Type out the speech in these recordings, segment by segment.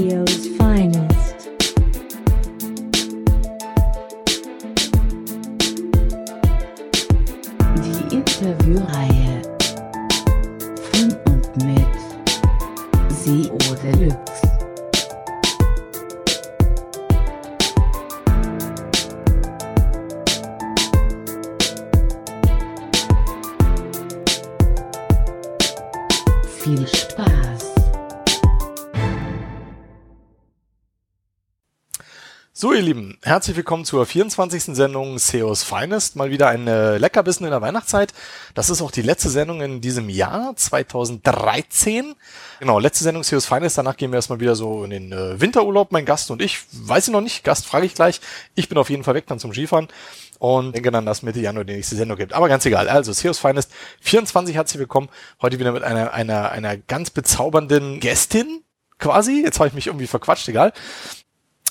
SEO's ihr Lieben, herzlich willkommen zur 24. Sendung SEOs Finest. Mal wieder ein äh, Leckerbissen in der Weihnachtszeit. Das ist auch die letzte Sendung in diesem Jahr, 2013. Genau, letzte Sendung SEOs Finest. Danach gehen wir erstmal wieder so in den äh, Winterurlaub, mein Gast und ich. Weiß ich noch nicht, Gast frage ich gleich. Ich bin auf jeden Fall weg dann zum Skifahren und denke dann, dass Mitte Januar die nächste Sendung gibt. Aber ganz egal. Also, SEOs Finest 24, herzlich willkommen. Heute wieder mit einer, einer, einer ganz bezaubernden Gästin quasi. Jetzt habe ich mich irgendwie verquatscht, egal.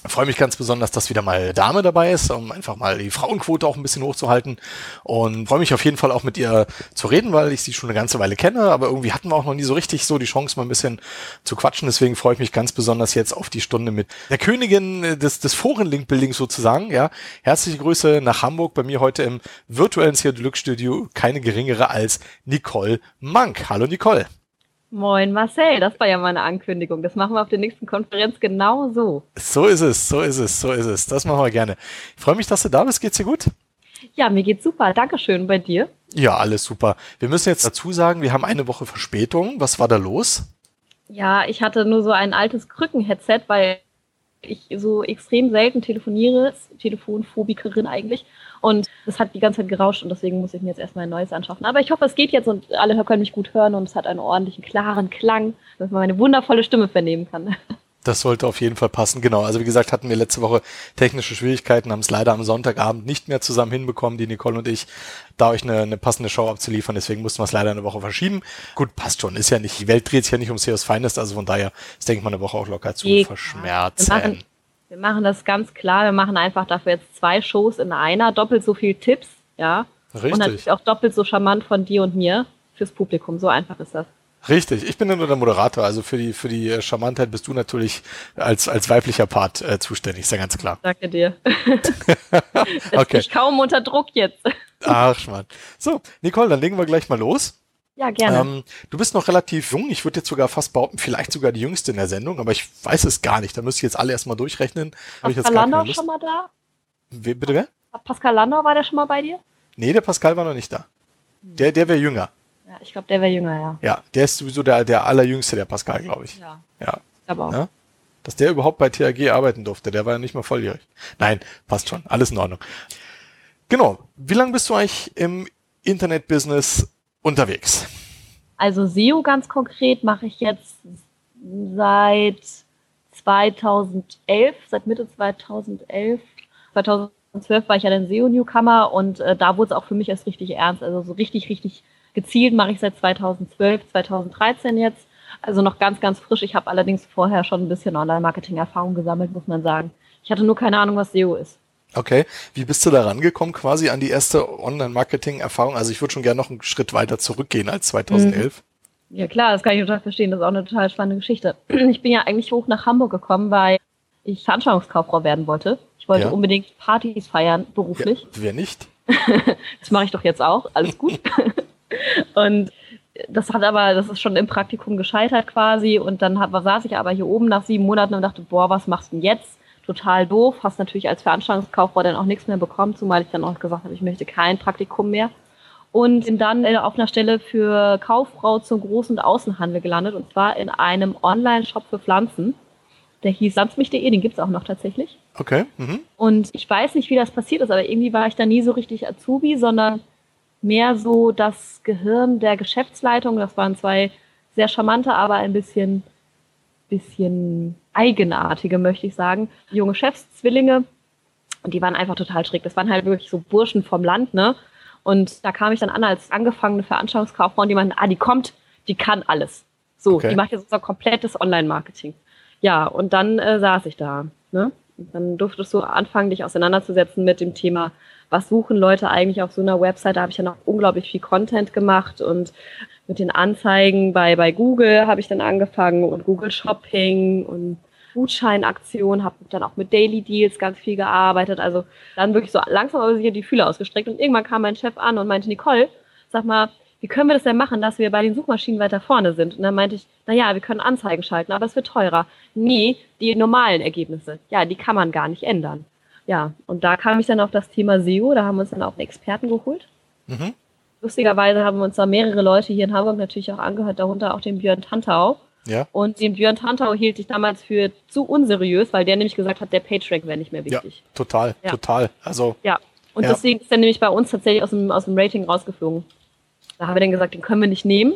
Freue mich ganz besonders, dass wieder mal Dame dabei ist, um einfach mal die Frauenquote auch ein bisschen hochzuhalten. Und freue mich auf jeden Fall auch mit ihr zu reden, weil ich sie schon eine ganze Weile kenne. Aber irgendwie hatten wir auch noch nie so richtig so die Chance, mal ein bisschen zu quatschen. Deswegen freue ich mich ganz besonders jetzt auf die Stunde mit der Königin des, des Foren-Link-Buildings sozusagen. Ja, herzliche Grüße nach Hamburg. Bei mir heute im virtuellen Deluxe Studio keine geringere als Nicole Mank. Hallo Nicole. Moin Marcel, das war ja meine Ankündigung. Das machen wir auf der nächsten Konferenz genau so. So ist es, so ist es, so ist es. Das machen wir gerne. Ich freue mich, dass du da bist. Geht's dir gut? Ja, mir geht's super. Dankeschön bei dir. Ja, alles super. Wir müssen jetzt dazu sagen, wir haben eine Woche Verspätung. Was war da los? Ja, ich hatte nur so ein altes Krücken-Headset, weil ich so extrem selten telefoniere, Telefonphobikerin eigentlich. Und es hat die ganze Zeit gerauscht und deswegen muss ich mir jetzt erstmal ein neues anschaffen. Aber ich hoffe, es geht jetzt und alle können mich gut hören und es hat einen ordentlichen, klaren Klang, dass man meine wundervolle Stimme vernehmen kann. Das sollte auf jeden Fall passen, genau. Also wie gesagt, hatten wir letzte Woche technische Schwierigkeiten, haben es leider am Sonntagabend nicht mehr zusammen hinbekommen, die Nicole und ich, da euch eine, eine passende Show abzuliefern. Deswegen mussten wir es leider eine Woche verschieben. Gut, passt schon. Ist ja nicht, die Welt dreht sich ja nicht um Seos Finest, also von daher ist, denke ich mal, eine Woche auch locker zu verschmerzen. Wir machen, das ganz klar. Wir machen einfach dafür jetzt zwei Shows in einer, doppelt so viel Tipps, ja. Und Richtig, natürlich auch doppelt so charmant von dir und mir fürs Publikum. So einfach ist das. richtig. Ich bin nur der Moderator, also für die, für die äh, Charmantheit bist du natürlich als, als weiblicher Part äh, zuständig, ist ja ganz klar. Danke dir. Okay. dich kaum unter Druck jetzt. Ach, Mann. So, Nicole, dann legen wir gleich mal los. Ja, gerne. Ähm, du bist noch relativ jung. Ich würde jetzt sogar fast behaupten, vielleicht sogar die jüngste in der Sendung, aber ich weiß es gar nicht. Da müsste ich jetzt alle erstmal durchrechnen. Jetzt Pascal Landau schon mal da? Wer, bitte wer? Pascal Landau war der schon mal bei dir? Nee, der Pascal war noch nicht da. Der, der wäre jünger. Ja, ich glaube, der wäre jünger, ja. Ja, der ist sowieso der, der allerjüngste, der Pascal, glaube ich. Ja, Ja. glaube auch. Ja? Dass der überhaupt bei THG arbeiten durfte, der war ja nicht mal volljährig. Nein, passt schon. Alles in Ordnung. Genau. Wie lange bist du eigentlich im Internetbusiness unterwegs? Also SEO ganz konkret mache ich jetzt seit 2011, seit Mitte 2011. 2012 war ich ja dann SEO-Newcomer und äh, da wurde es auch für mich erst richtig ernst. Also so richtig, richtig gezielt mache ich seit 2012, 2013 jetzt. Also noch ganz, ganz frisch. Ich habe allerdings vorher schon ein bisschen Online-Marketing-Erfahrung gesammelt, muss man sagen. Ich hatte nur keine Ahnung, was SEO ist. Okay. Wie bist du da rangekommen quasi an die erste Online-Marketing-Erfahrung? Also ich würde schon gerne noch einen Schritt weiter zurückgehen als 2011. Ja klar, das kann ich total verstehen. Das ist auch eine total spannende Geschichte. Ich bin ja eigentlich hoch nach Hamburg gekommen, weil ich Veranstaltungskauffrau werden wollte. Ich wollte Ja. unbedingt Partys feiern, beruflich. Ja, wer nicht? Das mache ich doch jetzt auch. Alles gut. und das hat aber, das ist schon im Praktikum gescheitert quasi. Und dann hat, saß ich aber hier oben nach sieben Monaten und dachte, boah, was machst du denn jetzt? Total doof. Hast natürlich als Veranstaltungskauffrau dann auch nichts mehr bekommen, zumal ich dann auch gesagt habe, ich möchte kein Praktikum mehr. Und bin dann äh, auf einer Stelle für Kauffrau zum Groß- und Außenhandel gelandet. Und zwar in einem Online-Shop für Pflanzen. Der hieß pflanzmich.de, den gibt's auch noch tatsächlich. Okay. Mhm. Und ich weiß nicht, wie das passiert ist, aber irgendwie war ich da nie so richtig Azubi, sondern mehr so das Gehirn der Geschäftsleitung. Das waren zwei sehr charmante, aber ein bisschen, bisschen eigenartige, möchte ich sagen, junge Chefszwillinge. Und die waren einfach total schräg. Das waren halt wirklich so Burschen vom Land, ne? Und da kam ich dann an als angefangene Veranstaltungskauffrau und die meinten, ah, die kommt, die kann alles. So, Okay. die macht jetzt unser komplettes Online-Marketing. Ja, und dann äh, saß ich da. Ne? Und dann durftest du anfangen, dich auseinanderzusetzen mit dem Thema, was suchen Leute eigentlich auf so einer Website. Da habe ich ja noch unglaublich viel Content gemacht und mit den Anzeigen bei, bei Google habe ich dann angefangen und Google Shopping und Gutscheinaktion, habe dann auch mit Daily Deals ganz viel gearbeitet. Also dann wirklich so langsam aber sicher die Fühler ausgestreckt. Und irgendwann kam mein Chef an und meinte, Nicole, sag mal, wie können wir das denn machen, dass wir bei den Suchmaschinen weiter vorne sind? Und dann meinte ich, na ja, wir können Anzeigen schalten, aber es wird teurer. Nee, die normalen Ergebnisse, ja, die kann man gar nicht ändern. Ja, und da kam ich dann auf das Thema SEO, da haben wir uns dann auch einen Experten geholt. Mhm. Lustigerweise haben wir uns da mehrere Leute hier in Hamburg natürlich auch angehört, darunter auch den Björn Tantau. Ja. Und den Björn Tantau hielt ich damals für zu unseriös, weil der nämlich gesagt hat, der PageRank wäre nicht mehr Ja, wichtig. total, Ja. total. Also, Ja. Und Ja. deswegen ist er nämlich bei uns tatsächlich aus dem, aus dem Rating rausgeflogen. Da haben wir dann gesagt, den können wir nicht nehmen.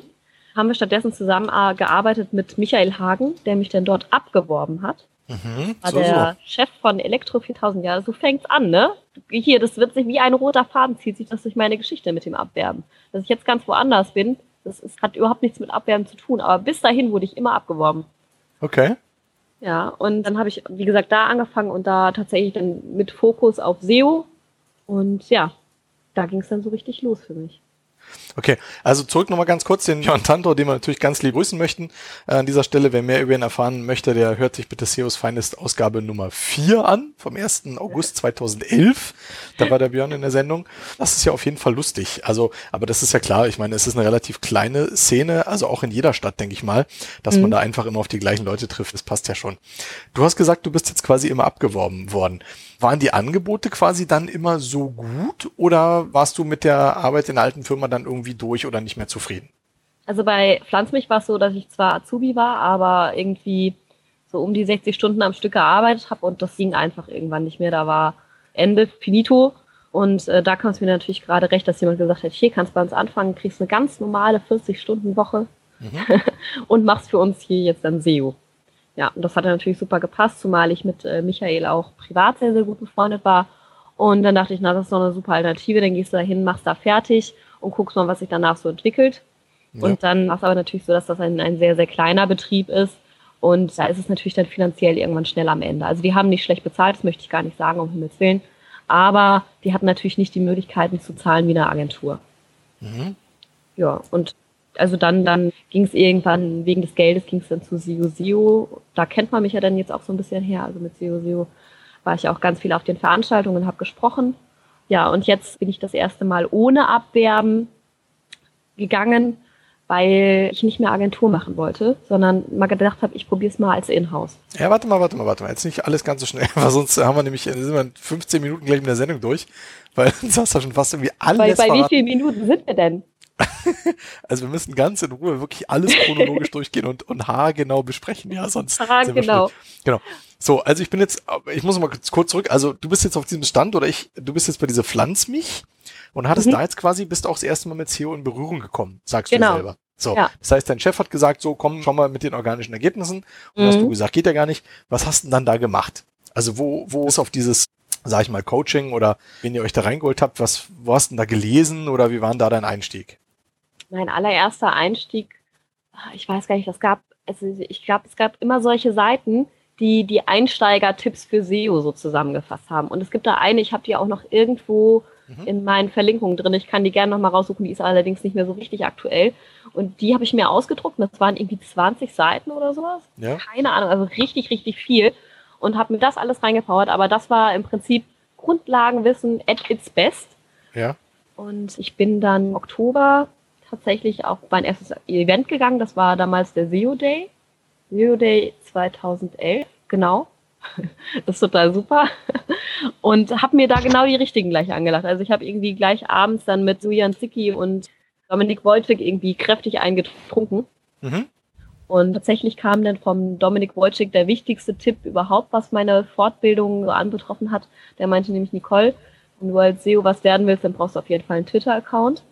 Haben wir stattdessen zusammengearbeitet mit Michael Hagen, der mich dann dort abgeworben hat. mhm, War so, der so. Chef von Elektro 4000. Ja, so fängt's an, ne? Hier, das wird sich wie ein roter Faden zieht sich das durch meine Geschichte mit dem Abwerben. Dass ich jetzt ganz woanders bin, das ist, hat überhaupt nichts mit Abwerben zu tun. Aber bis dahin wurde ich immer abgeworben. Okay. Ja, und dann habe ich, wie gesagt, da angefangen und da tatsächlich dann mit Fokus auf SEO. Und ja, da ging es dann so richtig los für mich. Okay, also zurück nochmal ganz kurz den Jörn Tantor, den wir natürlich ganz lieb grüßen möchten. Äh, an dieser Stelle, wer mehr über ihn erfahren möchte, der hört sich bitte SEOs Finest Ausgabe Nummer 4 an, vom 1. August 2011. Da war der Björn in der Sendung. Das ist ja auf jeden Fall lustig. Also, aber das ist ja klar, ich meine, es ist eine relativ kleine Szene, also auch in jeder Stadt, denke ich mal, dass man da einfach immer auf die gleichen Leute trifft. Das passt ja schon. Du hast gesagt, du bist jetzt quasi immer abgeworben worden. Waren die Angebote quasi dann immer so gut oder warst du mit der Arbeit in der alten Firma dann irgendwie durch oder nicht mehr zufrieden? Also bei Pflanzmilch war es so, dass ich zwar Azubi war, aber irgendwie so um die 60 Stunden am Stück gearbeitet habe und das ging einfach irgendwann nicht mehr. Da war Ende, finito. Und äh, da kam es mir natürlich gerade recht, dass jemand gesagt hat, hier kannst du bei uns anfangen, kriegst eine ganz normale 40-Stunden-Woche und machst für uns hier jetzt dann SEO. Ja, und das hat natürlich super gepasst, zumal ich mit äh, Michael auch privat sehr, sehr gut befreundet war. Und dann dachte ich, na, das ist doch eine super Alternative, dann gehst du da hin, machst da fertig und guckst mal, was sich danach so entwickelt. Ja. Und dann war es aber natürlich so, dass das ein, ein sehr, sehr kleiner Betrieb ist. Und da ist es natürlich dann finanziell irgendwann schnell am Ende. Also die haben nicht schlecht bezahlt, das möchte ich gar nicht sagen, um Himmels Willen. Aber die hatten natürlich nicht die Möglichkeiten zu zahlen wie eine Agentur. Mhm. Ja, und also dann, dann ging es irgendwann, wegen des Geldes ging es dann zu Sio Sio. Da kennt man mich ja dann jetzt auch so ein bisschen her. Also mit Sio Sio war ich auch ganz viel auf den Veranstaltungen und habe gesprochen. Ja, und jetzt bin ich das erste Mal ohne Abwerben gegangen, weil ich nicht mehr Agentur machen wollte, sondern mal gedacht habe, ich probiere es mal als Inhouse. Ja, warte mal, warte mal, warte mal. Jetzt nicht alles ganz so schnell, weil sonst haben wir nämlich, sind wir in 15 Minuten gleich mit der Sendung durch, weil sonst hast du schon fast irgendwie alles Bei, bei wie vielen Minuten sind wir denn? Also wir müssen ganz in Ruhe wirklich alles chronologisch durchgehen und, und haargenau besprechen, ja, sonst wir genau. So, also ich bin jetzt, ich muss mal kurz, zurück, also du bist jetzt auf diesem Stand oder ich, du bist jetzt bei dieser Pflanzmich und hattest Mhm. da jetzt quasi, bist auch das erste Mal mit SEO in Berührung gekommen, sagst Genau. du selber. So, Ja. das heißt, dein Chef hat gesagt, so komm, schau mal mit den organischen Ergebnissen. Und hast Mhm. du gesagt, geht ja gar nicht. Was hast du denn dann da gemacht? Also wo, wo ist auf dieses, sag ich mal, Coaching oder wenn ihr euch da reingeholt habt, was, wo hast du denn da gelesen oder wie war denn da dein Einstieg? Mein allererster Einstieg, ah, ich weiß gar nicht, das gab, also ich glaube, es gab immer solche Seiten, die die Einsteiger-Tipps für SEO so zusammengefasst haben. Und es gibt da eine, ich habe die auch noch irgendwo Mhm. in meinen Verlinkungen drin. Ich kann die gerne noch mal raussuchen, die ist allerdings nicht mehr so richtig aktuell. Und die habe ich mir ausgedruckt. und Das waren irgendwie 20 Seiten oder sowas. Ja. Keine Ahnung, also richtig, richtig viel. Und habe mir das alles reingepowert. Aber das war im Prinzip Grundlagenwissen at its best. Ja. Und ich bin dann im Oktober tatsächlich auf mein erstes Event gegangen. Das war damals der SEO Day. SEO Day 2011, genau. Das ist total super. Und habe mir da genau die richtigen gleich angelacht. Also ich habe irgendwie gleich abends dann mit Sujan Zicki und Dominik Wojcik irgendwie kräftig eingetrunken. Mhm. Und tatsächlich kam dann vom Dominik Wojcik der wichtigste Tipp überhaupt, was meine Fortbildung so anbetroffen hat. Der meinte nämlich, Nicole, wenn du als SEO was werden willst, dann brauchst du auf jeden Fall einen Twitter-Account.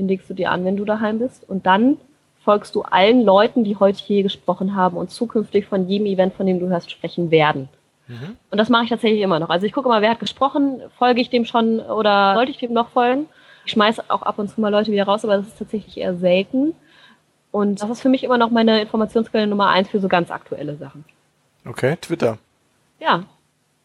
Den legst du dir an, wenn du daheim bist. Und dann folgst du allen Leuten, die heute hier gesprochen haben und zukünftig von jedem Event, von dem du hörst, sprechen werden. Mhm. Und das mache ich tatsächlich immer noch. Also ich gucke mal, wer hat gesprochen, folge ich dem schon oder sollte ich dem noch folgen? Ich schmeiße auch ab und zu mal Leute wieder raus, aber das ist tatsächlich eher selten. Und das ist für mich immer noch meine Informationsquelle Nummer eins für so ganz aktuelle Sachen. Okay, Twitter. Ja,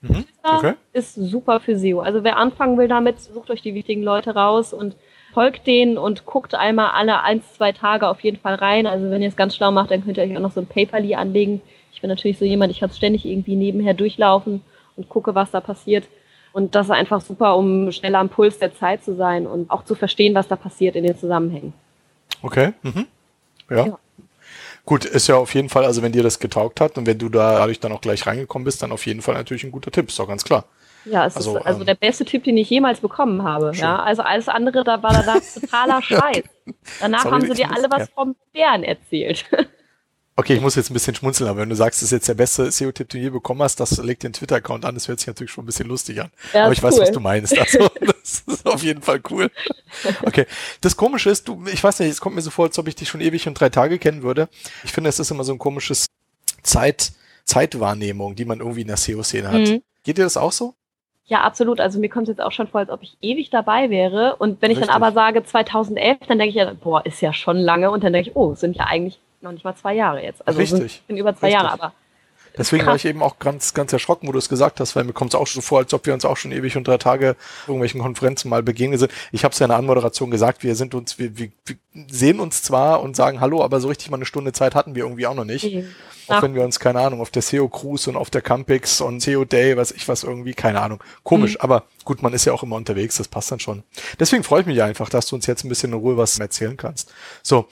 Mhm. Twitter Okay. ist super für SEO. Also wer anfangen will damit, sucht euch die wichtigen Leute raus und folgt denen und guckt einmal alle eins, zwei Tage auf jeden Fall rein. Also wenn ihr es ganz schlau macht, dann könnt ihr euch auch noch so ein Paperly anlegen. Ich bin natürlich so jemand, ich habe ständig irgendwie nebenher durchlaufen und gucke, was da passiert. Und das ist einfach super, um schneller am Puls der Zeit zu sein und auch zu verstehen, was da passiert in den Zusammenhängen. Okay. Mhm. Ja. ja. Gut, ist ja auf jeden Fall, also wenn dir das getaugt hat und wenn du da dadurch dann auch gleich reingekommen bist, dann auf jeden Fall natürlich ein guter Tipp, ist doch ganz klar. Ja, es also, ist also ähm, der beste Tipp, den ich jemals bekommen habe. Schön. Ja, also alles andere, da war da totaler Scheiß. Danach Sorry, haben sie dir alle was ja. vom Bären erzählt. Okay, ich muss jetzt ein bisschen schmunzeln, aber wenn du sagst, das ist jetzt der beste SEO-Tipp, den du je bekommen hast, das legt den Twitter-Account an, das hört sich natürlich schon ein bisschen lustig an. Ja, aber ich cool. weiß, was du meinst. Also, das ist auf jeden Fall cool. Okay. Das Komische ist, du, ich weiß nicht, es kommt mir so vor, als ob ich dich schon ewig und drei Tage kennen würde. Ich finde, es ist immer so ein komisches Zeit, Zeitwahrnehmung, die man irgendwie in der SEO-Szene hat. Mhm. Geht dir das auch so? Ja, absolut. Also mir kommt es jetzt auch schon vor, als ob ich ewig dabei wäre. Und wenn ich Richtig. dann aber sage 2011, dann denke ich ja, boah, ist ja schon lange. Und dann denke ich, oh, sind ja eigentlich noch nicht mal zwei Jahre jetzt. Also Richtig. sind über zwei Richtig. Jahre, aber. Deswegen war ich eben auch ganz, ganz erschrocken, wo du es gesagt hast, weil mir kommt es auch so vor, als ob wir uns auch schon ewig und drei Tage irgendwelchen Konferenzen mal begegnet sind. Ich habe es ja in der Anmoderation gesagt, wir sind uns, wir, wir, wir sehen uns zwar und sagen Hallo, aber so richtig mal eine Stunde Zeit hatten wir irgendwie auch noch nicht. Mhm. Auch wenn wir uns, keine Ahnung, auf der SEO Cruise und auf der Campix und SEO Day, was ich was irgendwie, keine Ahnung. Komisch, mhm. aber gut, man ist ja auch immer unterwegs, das passt dann schon. Deswegen freue ich mich einfach, dass du uns jetzt ein bisschen in Ruhe was erzählen kannst. So,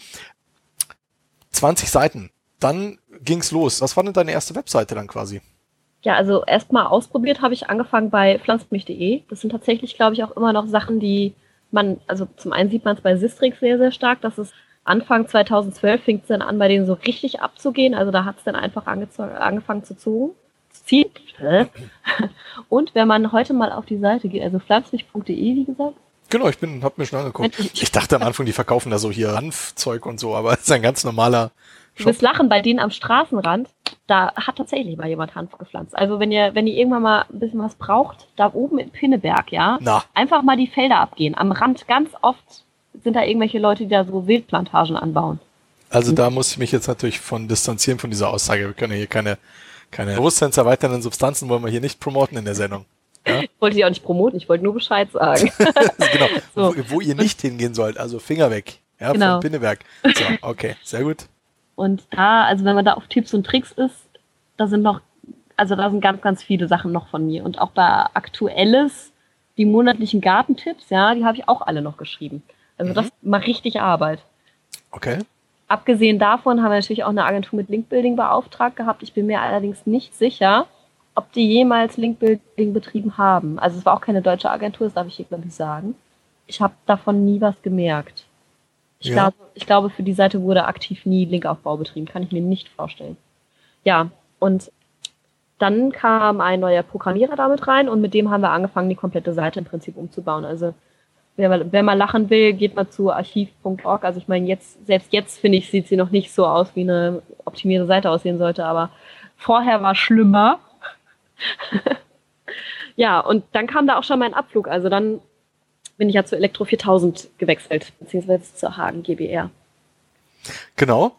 20 Seiten. Dann ging's los. Was war denn deine erste Webseite dann quasi? Ja, also erstmal ausprobiert habe ich angefangen bei pflanzmich.de. Das sind tatsächlich, glaube ich, auch immer noch Sachen, die man, also zum einen sieht man es bei Sistrix sehr, sehr stark, dass es Anfang 2012 fing es dann an, bei denen so richtig abzugehen. Also da hat es dann einfach angefangen zu zogen. Ziehen. Und wenn man heute mal auf die Seite geht, also pflanzmich.de, wie gesagt, Genau, ich bin, hab mir schon angeguckt. Ich dachte am Anfang, die verkaufen da so hier Hanfzeug und so, aber es ist ein ganz normaler. Wirst lachen, bei denen am Straßenrand, da hat tatsächlich mal jemand Hanf gepflanzt. Also wenn ihr, wenn ihr irgendwann mal ein bisschen was braucht, da oben in Pinneberg, ja, Na. einfach mal die Felder abgehen. Am Rand ganz oft sind da irgendwelche Leute, die da so Wildplantagen anbauen. Also da muss ich mich jetzt natürlich von distanzieren von dieser Aussage. Wir können hier keine, keine bewusstseinserweiternden Substanzen wollen wir hier nicht promoten in der Sendung. Ja? Ich wollte sie auch nicht promoten, ich wollte nur Bescheid sagen. genau, so. wo, wo, ihr nicht hingehen sollt, also Finger weg. Ja, genau. von Pinneberg. So, okay, sehr gut. Und da, also wenn man da auf Tipps und Tricks ist, da sind noch, also da sind ganz, ganz viele Sachen noch von mir. Und auch bei Aktuelles, die monatlichen Gartentipps, ja, die habe ich auch alle noch geschrieben. Also mhm. das macht richtig Arbeit. Okay. Abgesehen davon haben wir natürlich auch eine Agentur mit Linkbuilding beauftragt gehabt. Ich bin mir allerdings nicht sicher, ob die jemals Linkbuilding betrieben haben. Also es war auch keine deutsche Agentur, das darf ich hier, glaube ich, sagen. Ich habe davon nie was gemerkt. Ich, ja. glaube, ich glaube, für die Seite wurde aktiv nie Linkaufbau betrieben. Kann ich mir nicht vorstellen. Ja, und dann kam ein neuer Programmierer damit rein und mit dem haben wir angefangen, die komplette Seite im Prinzip umzubauen. Also wer mal, wer mal lachen will, geht mal zu archiv.org. Also ich meine, jetzt, selbst jetzt finde ich, sieht sie noch nicht so aus, wie eine optimierte Seite aussehen sollte, aber vorher war schlimmer. ja, und dann kam da auch schon mein Abflug. Also dann bin ich ja zu Elektro 4000 gewechselt, beziehungsweise zur Hagen GBR. Genau.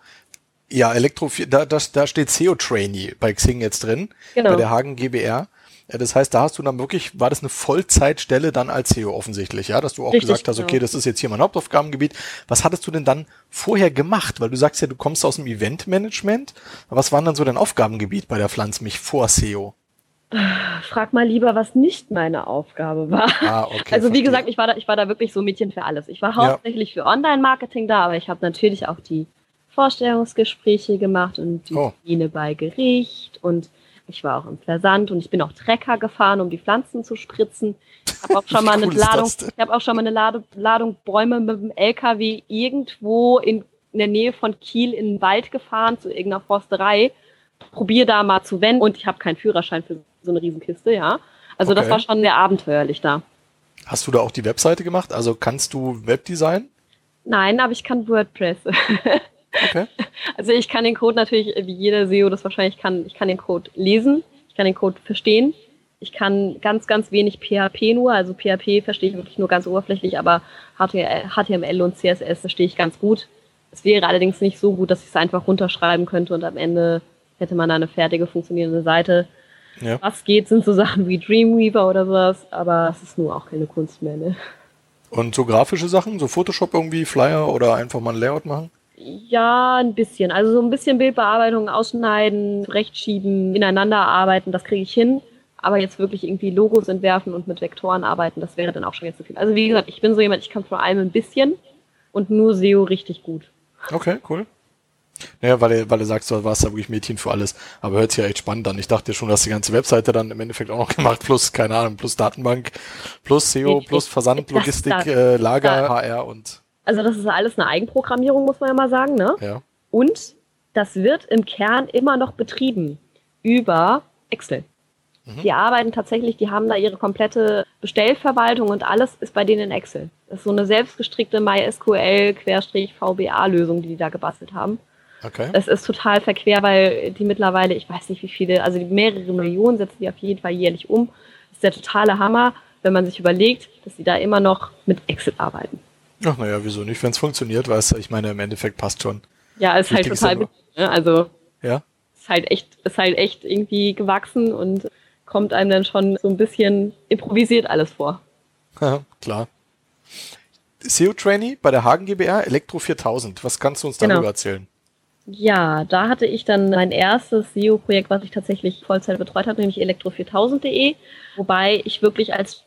Ja, Elektro, da, da, da steht SEO Trainee bei Xing jetzt drin, genau. bei der Hagen GBR. Ja, das heißt, da hast du dann wirklich, war das eine Vollzeitstelle dann als SEO offensichtlich, ja, dass du auch Richtig, gesagt hast, okay, genau. das ist jetzt hier mein Hauptaufgabengebiet. Was hattest du denn dann vorher gemacht? Weil du sagst ja, du kommst aus dem Eventmanagement. Was waren dann so dein Aufgabengebiet bei der Pflanzmich vor SEO? Frag mal lieber, was nicht meine Aufgabe war. Ah, okay, also wie verstehe. gesagt, ich war, da, ich war da wirklich so Mädchen für alles. Ich war hauptsächlich ja. für Online-Marketing da, aber ich habe natürlich auch die Vorstellungsgespräche gemacht und die oh. bei Gericht und ich war auch im Versand und ich bin auch Trecker gefahren, um die Pflanzen zu spritzen. Ich habe auch schon mal eine Ladung, ich habe auch schon mal eine Ladung, Ladung Bäume mit dem LKW irgendwo in, in der Nähe von Kiel in den Wald gefahren zu irgendeiner Forsterei. Probier da mal zu wenden und ich habe keinen Führerschein für so eine Riesenkiste, ja. Also okay. das war schon sehr abenteuerlich da. Hast du da auch die Webseite gemacht? Also kannst du Webdesign? Nein, aber ich kann WordPress. Okay. Also ich kann den Code natürlich, wie jeder SEO das wahrscheinlich kann, ich kann den Code lesen, ich kann den Code verstehen. Ich kann ganz, ganz wenig PHP nur, also PHP verstehe ich wirklich nur ganz oberflächlich, aber HTML und CSS verstehe ich ganz gut. Es wäre allerdings nicht so gut, dass ich es einfach runterschreiben könnte und am Ende hätte man da eine fertige funktionierende Seite. Ja. Was geht, sind so Sachen wie Dreamweaver oder sowas, aber es ist nur auch keine Kunst mehr. Ne? Und so grafische Sachen, so Photoshop irgendwie, Flyer oder einfach mal ein Layout machen? Ja, ein bisschen. Also so ein bisschen Bildbearbeitung, ausschneiden, rechtschieben, ineinander arbeiten, das kriege ich hin. Aber jetzt wirklich irgendwie Logos entwerfen und mit Vektoren arbeiten, das wäre dann auch schon jetzt zu viel. Also wie gesagt, ich bin so jemand, ich kann vor allem ein bisschen und nur SEO richtig gut. Okay, cool. Naja, weil er, weil er sagt, du warst ja wirklich Mädchen für alles. Aber hört sich ja echt spannend an. Ich dachte schon, dass die ganze Webseite dann im Endeffekt auch noch gemacht, plus, keine Ahnung, plus Datenbank, plus SEO, plus Versand, Logistik, äh, Lager, HR und. Also das ist alles eine Eigenprogrammierung, muss man ja mal sagen, ne? Ja. Und das wird im Kern immer noch betrieben über Excel. Mhm. Die arbeiten tatsächlich, die haben da ihre komplette Bestellverwaltung und alles ist bei denen in Excel. Das ist so eine selbstgestrickte MySQL-VBA-Lösung, die die da gebastelt haben. Okay. Es ist total verquer, weil die mittlerweile, ich weiß nicht wie viele, also mehrere Millionen setzen die auf jeden Fall jährlich um. Das ist der totale Hammer, wenn man sich überlegt, dass sie da immer noch mit Excel arbeiten. Ach, naja, wieso nicht? Wenn es funktioniert, weißt du, ich meine, im Endeffekt passt schon. Ja, ist halt Wichtig ist total ja nur- witzig, ne? Also Ja? ist halt echt, ist halt echt irgendwie gewachsen und kommt einem dann schon so ein bisschen improvisiert alles vor. Haha, Klar. SEO-Trainee bei der Hagen GBR, Elektro 4000. Was kannst du uns Genau. darüber erzählen? Ja, da hatte ich dann mein erstes SEO-Projekt, was ich tatsächlich Vollzeit betreut habe, nämlich elektro4000.de, wobei ich wirklich als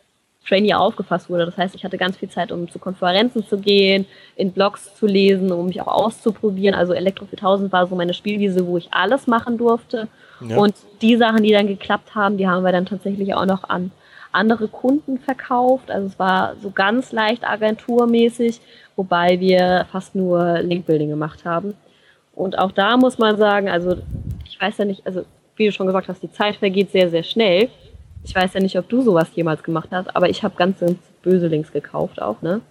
Trainee aufgefasst wurde. Das heißt, ich hatte ganz viel Zeit, um zu Konferenzen zu gehen, in Blogs zu lesen, um mich auch auszuprobieren. Also Elektro4000 war so meine Spielwiese, wo ich alles machen durfte. Ja. Und die Sachen, die dann geklappt haben, die haben wir dann tatsächlich auch noch an andere Kunden verkauft. Also es war so ganz leicht agenturmäßig, wobei wir fast nur Linkbuilding gemacht haben. Und auch da muss man sagen, also ich weiß ja nicht, also wie du schon gesagt hast, die Zeit vergeht sehr, sehr schnell. Ich weiß ja nicht, ob du sowas jemals gemacht hast, aber ich habe ganz, ganz böse Links gekauft auch, ne?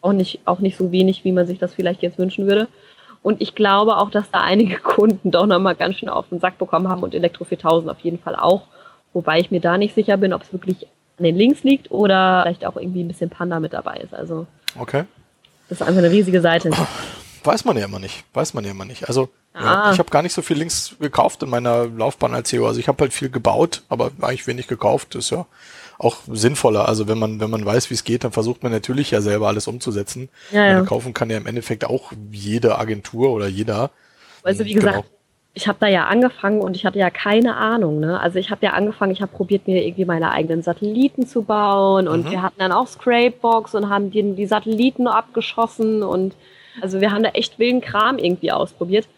Auch nicht, auch nicht so wenig, wie man sich das vielleicht jetzt wünschen würde. Und ich glaube auch, dass da einige Kunden doch nochmal ganz schön auf den Sack bekommen haben und Elektro 4000 auf jeden Fall auch. Wobei ich mir da nicht sicher bin, ob es wirklich an den Links liegt oder vielleicht auch irgendwie ein bisschen Panda mit dabei ist. Also Okay. das ist einfach eine riesige Seite. Weiß man ja immer nicht. Weiß man ja immer nicht. Also, ja, Ah. ich habe gar nicht so viel Links gekauft in meiner Laufbahn als SEO. Also ich habe halt viel gebaut, aber eigentlich wenig gekauft. ist ja auch sinnvoller. Also wenn man, wenn man weiß, wie es geht, dann versucht man natürlich ja selber alles umzusetzen. Ja, ja. Kaufen kann ja im Endeffekt auch jede Agentur oder jeder. Also wie Genau. gesagt, ich habe da ja angefangen und ich hatte ja keine Ahnung. Ne? Also ich habe ja angefangen, ich habe probiert, mir irgendwie meine eigenen Satelliten zu bauen und Mhm. wir hatten dann auch Scrapebox und haben die, die Satelliten abgeschossen und also wir haben da echt wilden Kram irgendwie ausprobiert.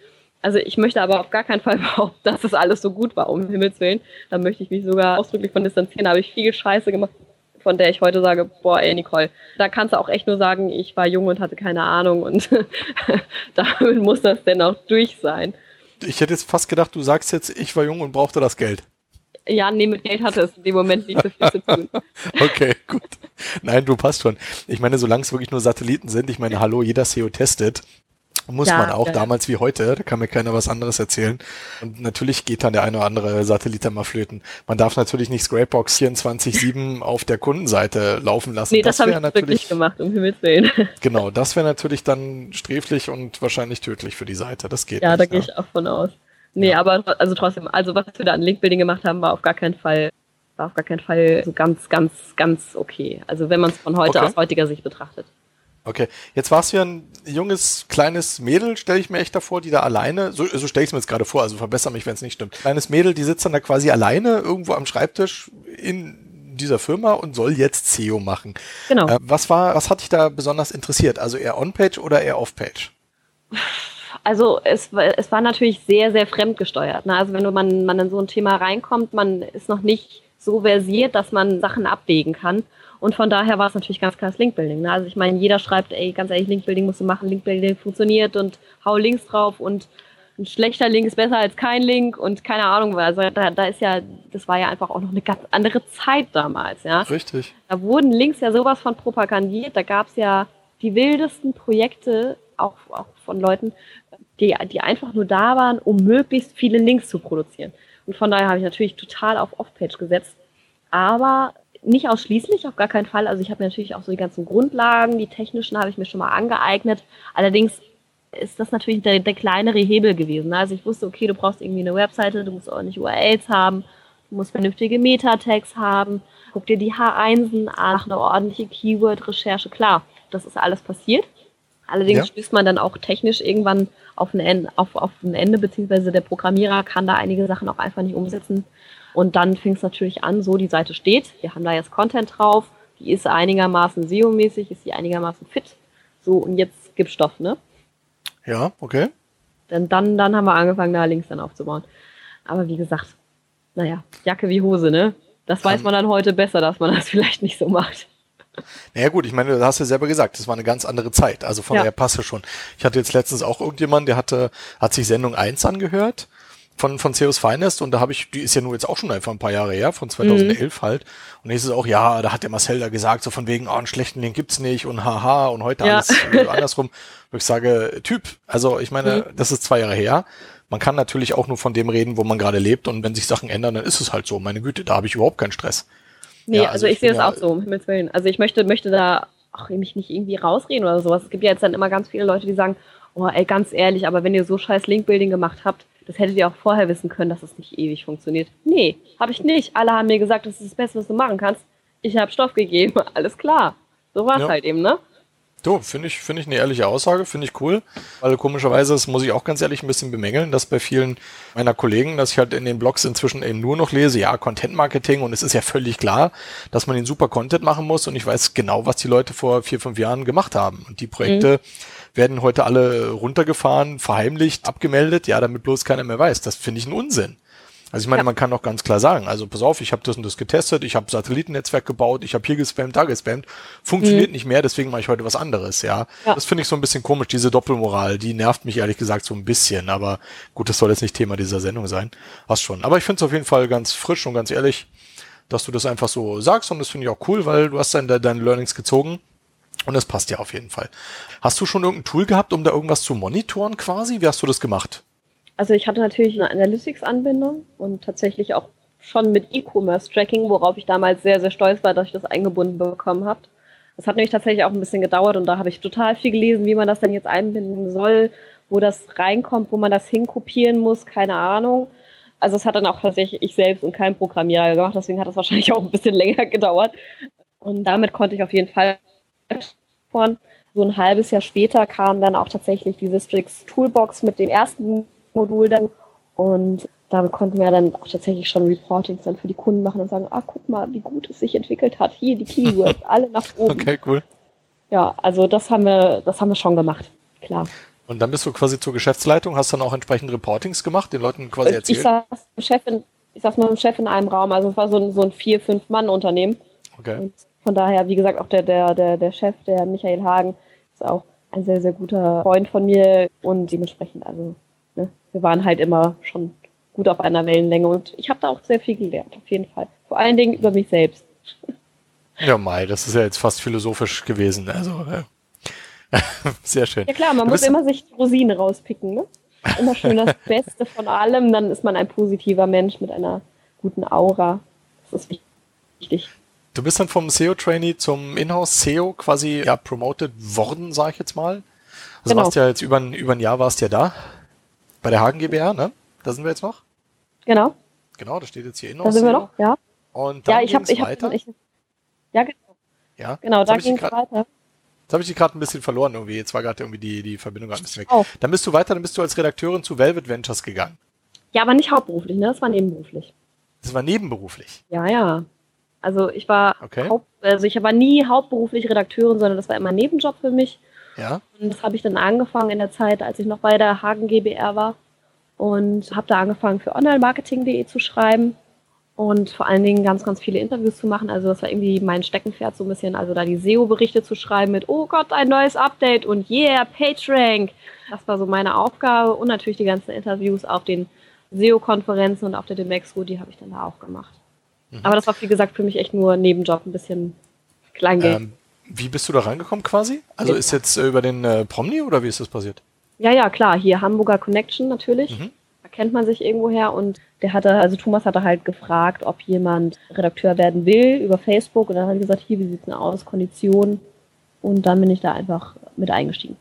Also ich möchte aber auf gar keinen Fall behaupten, dass es alles so gut war, um Himmels Willen. Da möchte ich mich sogar ausdrücklich von distanzieren. Da habe ich viel Scheiße gemacht, von der ich heute sage, boah, ey Nicole, da kannst du auch echt nur sagen, ich war jung und hatte keine Ahnung und damit muss das denn auch durch sein. Ich hätte jetzt fast gedacht, du sagst jetzt, ich war jung und brauchte das Geld. Ja, nee, mit Geld hatte es in dem Moment nicht so viel zu tun. Okay, gut. Nein, du passt schon. Ich meine, solange es wirklich nur Satelliten sind, ich meine, hallo, jeder SEO testet, muss Ja, man auch ja. damals wie heute, da kann mir keiner was anderes erzählen. Und natürlich geht dann der eine oder andere Satellit mal flöten. Man darf natürlich nicht Scrapebox 24-7 auf der Kundenseite laufen lassen. Nee, das, habe ich wirklich gemacht, um Himmels Willen. genau, das wäre natürlich dann sträflich und wahrscheinlich tödlich für die Seite. Das geht Ja, nicht. da gehe ich auch von aus. Nee, Ja. aber also trotzdem, also was wir da an Linkbuilding gemacht haben, war auf gar keinen Fall, war auf gar keinen Fall so ganz, ganz, ganz okay. Also wenn man es von heute Okay. aus heutiger Sicht betrachtet. Okay, jetzt warst du ja ein junges, kleines Mädel, stelle ich mir echt davor, die da alleine, so, so stelle ich es mir jetzt gerade vor, also verbessere mich, wenn es nicht stimmt. Kleines Mädel, die sitzt dann da quasi alleine irgendwo am Schreibtisch in dieser Firma und soll jetzt SEO machen. Genau. Äh, was war, was hat dich da besonders interessiert? Also eher On-Page oder eher Off-Page? Also es, war- es war natürlich sehr, sehr fremdgesteuert. Ne? Also wenn man, man in so ein Thema reinkommt, man ist noch nicht so versiert, dass man Sachen abwägen kann. Und von daher war es natürlich ganz klar das Linkbuilding. Ne? Also ich meine, jeder schreibt, ey, ganz ehrlich, Linkbuilding musst du machen, Linkbuilding funktioniert und hau Links drauf und ein schlechter Link ist besser als kein Link und keine Ahnung, also da, da ist ja, das war ja einfach auch noch eine ganz andere Zeit damals, ja. Richtig. Da wurden Links ja sowas von propagandiert. Da gab es ja die wildesten Projekte, auch, auch von Leuten, die, die einfach nur da waren, um möglichst viele Links zu produzieren. Und von daher habe ich natürlich total auf Off-Page gesetzt. Aber nicht ausschließlich, auf gar keinen Fall. Also ich habe natürlich auch so die ganzen Grundlagen, die technischen habe ich mir schon mal angeeignet. Allerdings ist das natürlich der, der kleinere Hebel gewesen. Also ich wusste, okay, du brauchst irgendwie eine Webseite, du musst ordentlich URLs haben, du musst vernünftige Meta-Tags haben, guck dir die H1 an, eine ordentliche Keyword-Recherche. Klar, das ist alles passiert. Allerdings Ja. stößt man dann auch technisch irgendwann auf ein, Ende, auf, auf ein Ende, beziehungsweise der Programmierer kann da einige Sachen auch einfach nicht umsetzen. Und dann fing es natürlich an, so die Seite steht, wir haben da jetzt Content drauf, die ist einigermaßen SEO-mäßig, ist die einigermaßen fit. So, und jetzt gibt's Stoff, ne? Ja, okay. Denn dann, dann haben wir angefangen, da Links dann aufzubauen. Aber wie gesagt, naja, Jacke wie Hose, ne? Das weiß man dann heute besser, dass man das vielleicht nicht so macht. Naja gut, ich meine, du hast ja selber gesagt, das war eine ganz andere Zeit. Also von Ja. daher passt es schon. Ich hatte jetzt letztens auch irgendjemanden, der hatte, hat sich Sendung 1 angehört von, von Ceos Finest und da habe ich, die ist ja nur jetzt auch schon einfach ein paar Jahre her, von 2011 halt. Und da ist es auch, ja, da hat der Marcel da gesagt, so von wegen, oh, einen schlechten Link gibt's nicht und haha und heute Ja. alles äh, andersrum. Wo ich sage, Typ, also ich meine, das ist zwei Jahre her. Man kann natürlich auch nur von dem reden, wo man gerade lebt und wenn sich Sachen ändern, dann ist es halt so. Meine Güte, da habe ich überhaupt keinen Stress. Nee, Ja, also, also ich ich sehe das ja- auch so, um Himmels Willen. Also ich möchte, möchte da auch mich nicht irgendwie rausreden oder sowas. Es gibt ja jetzt dann immer ganz viele Leute, die sagen, oh ey, ganz ehrlich, aber wenn ihr so scheiß Linkbuilding gemacht habt, das hättet ihr auch vorher wissen können, dass es nicht ewig funktioniert. Nee, habe ich nicht. Alle haben mir gesagt, das ist das Beste, was du machen kannst. Ich habe Stoff gegeben, alles klar. So war es Ja. halt eben, ne? Du, finde ich, finde ich eine ehrliche Aussage, finde ich cool. Weil komischerweise, das muss ich auch ganz ehrlich ein bisschen bemängeln, dass bei vielen meiner Kollegen, dass ich halt in den Blogs inzwischen eben nur noch lese, ja, Content Marketing und es ist ja völlig klar, dass man den super Content machen muss und ich weiß genau, was die Leute vor vier, fünf Jahren gemacht haben. Und die Projekte werden heute alle runtergefahren, verheimlicht, abgemeldet, ja, damit bloß keiner mehr weiß. Das finde ich ein Unsinn. Also ich meine, Ja. man kann doch ganz klar sagen, also pass auf, ich habe das und das getestet, ich habe Satellitennetzwerk gebaut, ich habe hier gespammt, da gespammt, funktioniert nicht mehr, deswegen mache ich heute was anderes, ja. Mhm. Ja. Das finde ich so ein bisschen komisch, diese Doppelmoral, die nervt mich ehrlich gesagt so ein bisschen, aber gut, das soll jetzt nicht Thema dieser Sendung sein, hast schon. Aber ich finde es auf jeden Fall ganz frisch und ganz ehrlich, dass du das einfach so sagst und das finde ich auch cool, weil du hast dann de deine Learnings gezogen und das passt ja auf jeden Fall. Hast du schon irgendein Tool gehabt, um da irgendwas zu monitoren quasi? Wie hast du das gemacht? Also ich hatte natürlich eine Analytics-Anbindung und tatsächlich auch schon mit E-Commerce-Tracking, worauf ich damals sehr, sehr stolz war, dass ich das eingebunden bekommen habe. Das hat nämlich tatsächlich auch ein bisschen gedauert und da habe ich total viel gelesen, wie man das denn jetzt einbinden soll, wo das reinkommt, wo man das hinkopieren muss, keine Ahnung. Also es hat dann auch tatsächlich ich selbst und kein Programmierer gemacht, deswegen hat das wahrscheinlich auch ein bisschen länger gedauert. Und damit konnte ich auf jeden Fall von so ein halbes Jahr später kam dann auch tatsächlich die Sistrix Toolbox mit dem ersten Modul dann und damit konnten wir dann auch tatsächlich schon Reportings dann für die Kunden machen und sagen, ah, guck mal, wie gut es sich entwickelt hat. Hier die Keywords, alle nach oben. Okay, cool. Ja, also das haben wir, das haben wir schon gemacht. Klar. Und dann bist du quasi zur Geschäftsleitung, hast dann auch entsprechend Reportings gemacht, den Leuten quasi ich erzählt. saß mit dem Chef in, ich saß mit dem Chef in einem Raum, also es war so ein, so ein vier, fünf Mann Unternehmen. Okay. Und von daher, wie gesagt, auch der, der, der, der Chef, der Michael Hagen, ist auch ein sehr, sehr guter Freund von mir und dementsprechend, also, ne, wir waren halt immer schon gut auf einer Wellenlänge und ich habe da auch sehr viel gelernt, auf jeden Fall. Vor allen Dingen über mich selbst. Ja, Mai, das ist ja jetzt fast philosophisch gewesen. Also äh, sehr schön. Ja klar, man muss immer sich die Rosine rauspicken, ne? Immer schön das Beste von allem, dann ist man ein positiver Mensch mit einer guten Aura. Das ist wichtig. Du bist dann vom SEO-Trainee zum Inhouse-SEO quasi ja, promoted worden, sage ich jetzt mal. Also Genau. warst ja jetzt über ein, über ein Jahr warst ja da. Bei der Hagen GbR, ne? Da sind wir jetzt noch. Genau, Genau, da steht jetzt hier da Inhouse. sind wir noch, ja. Und dann Ja, ich ging's ich weiter. habe, ich, ja, genau, ja, genau da hab ging es weiter. Jetzt habe ich die gerade ein bisschen verloren irgendwie. Jetzt war gerade irgendwie die, die Verbindung gerade ein bisschen weg. Auch. Dann bist du weiter, dann bist du als Redakteurin zu Velvet Ventures gegangen. Ja, aber nicht hauptberuflich, ne? Das war nebenberuflich. Das war nebenberuflich. Ja, ja. Also ich war Okay. Haupt, also ich war nie hauptberuflich Redakteurin, sondern das war immer ein Nebenjob für mich. Ja. Und das habe ich dann angefangen in der Zeit, als ich noch bei der Hagen GBR war. Und habe da angefangen für onlinemarketing.de zu schreiben und vor allen Dingen ganz, ganz viele Interviews zu machen. Also das war irgendwie mein Steckenpferd so ein bisschen. Also da die SEO-Berichte zu schreiben mit, oh Gott, ein neues Update und yeah, PageRank. Das war so meine Aufgabe. Und natürlich die ganzen Interviews auf den SEO-Konferenzen und auf der Demexco, die habe ich dann da auch gemacht. Aber das war, wie gesagt, für mich echt nur Nebenjob, ein bisschen Kleingeld. Ähm, wie bist du da reingekommen quasi? Also Ja. ist jetzt äh, über den äh, Promni oder wie ist das passiert? Ja, ja, klar, hier Hamburger Connection natürlich. Mhm. Da kennt man sich irgendwoher und der hatte, also Thomas hatte halt gefragt, ob jemand Redakteur werden will über Facebook und dann hat er gesagt, hier, wie sieht's denn aus, Konditionen und dann bin ich da einfach mit eingestiegen.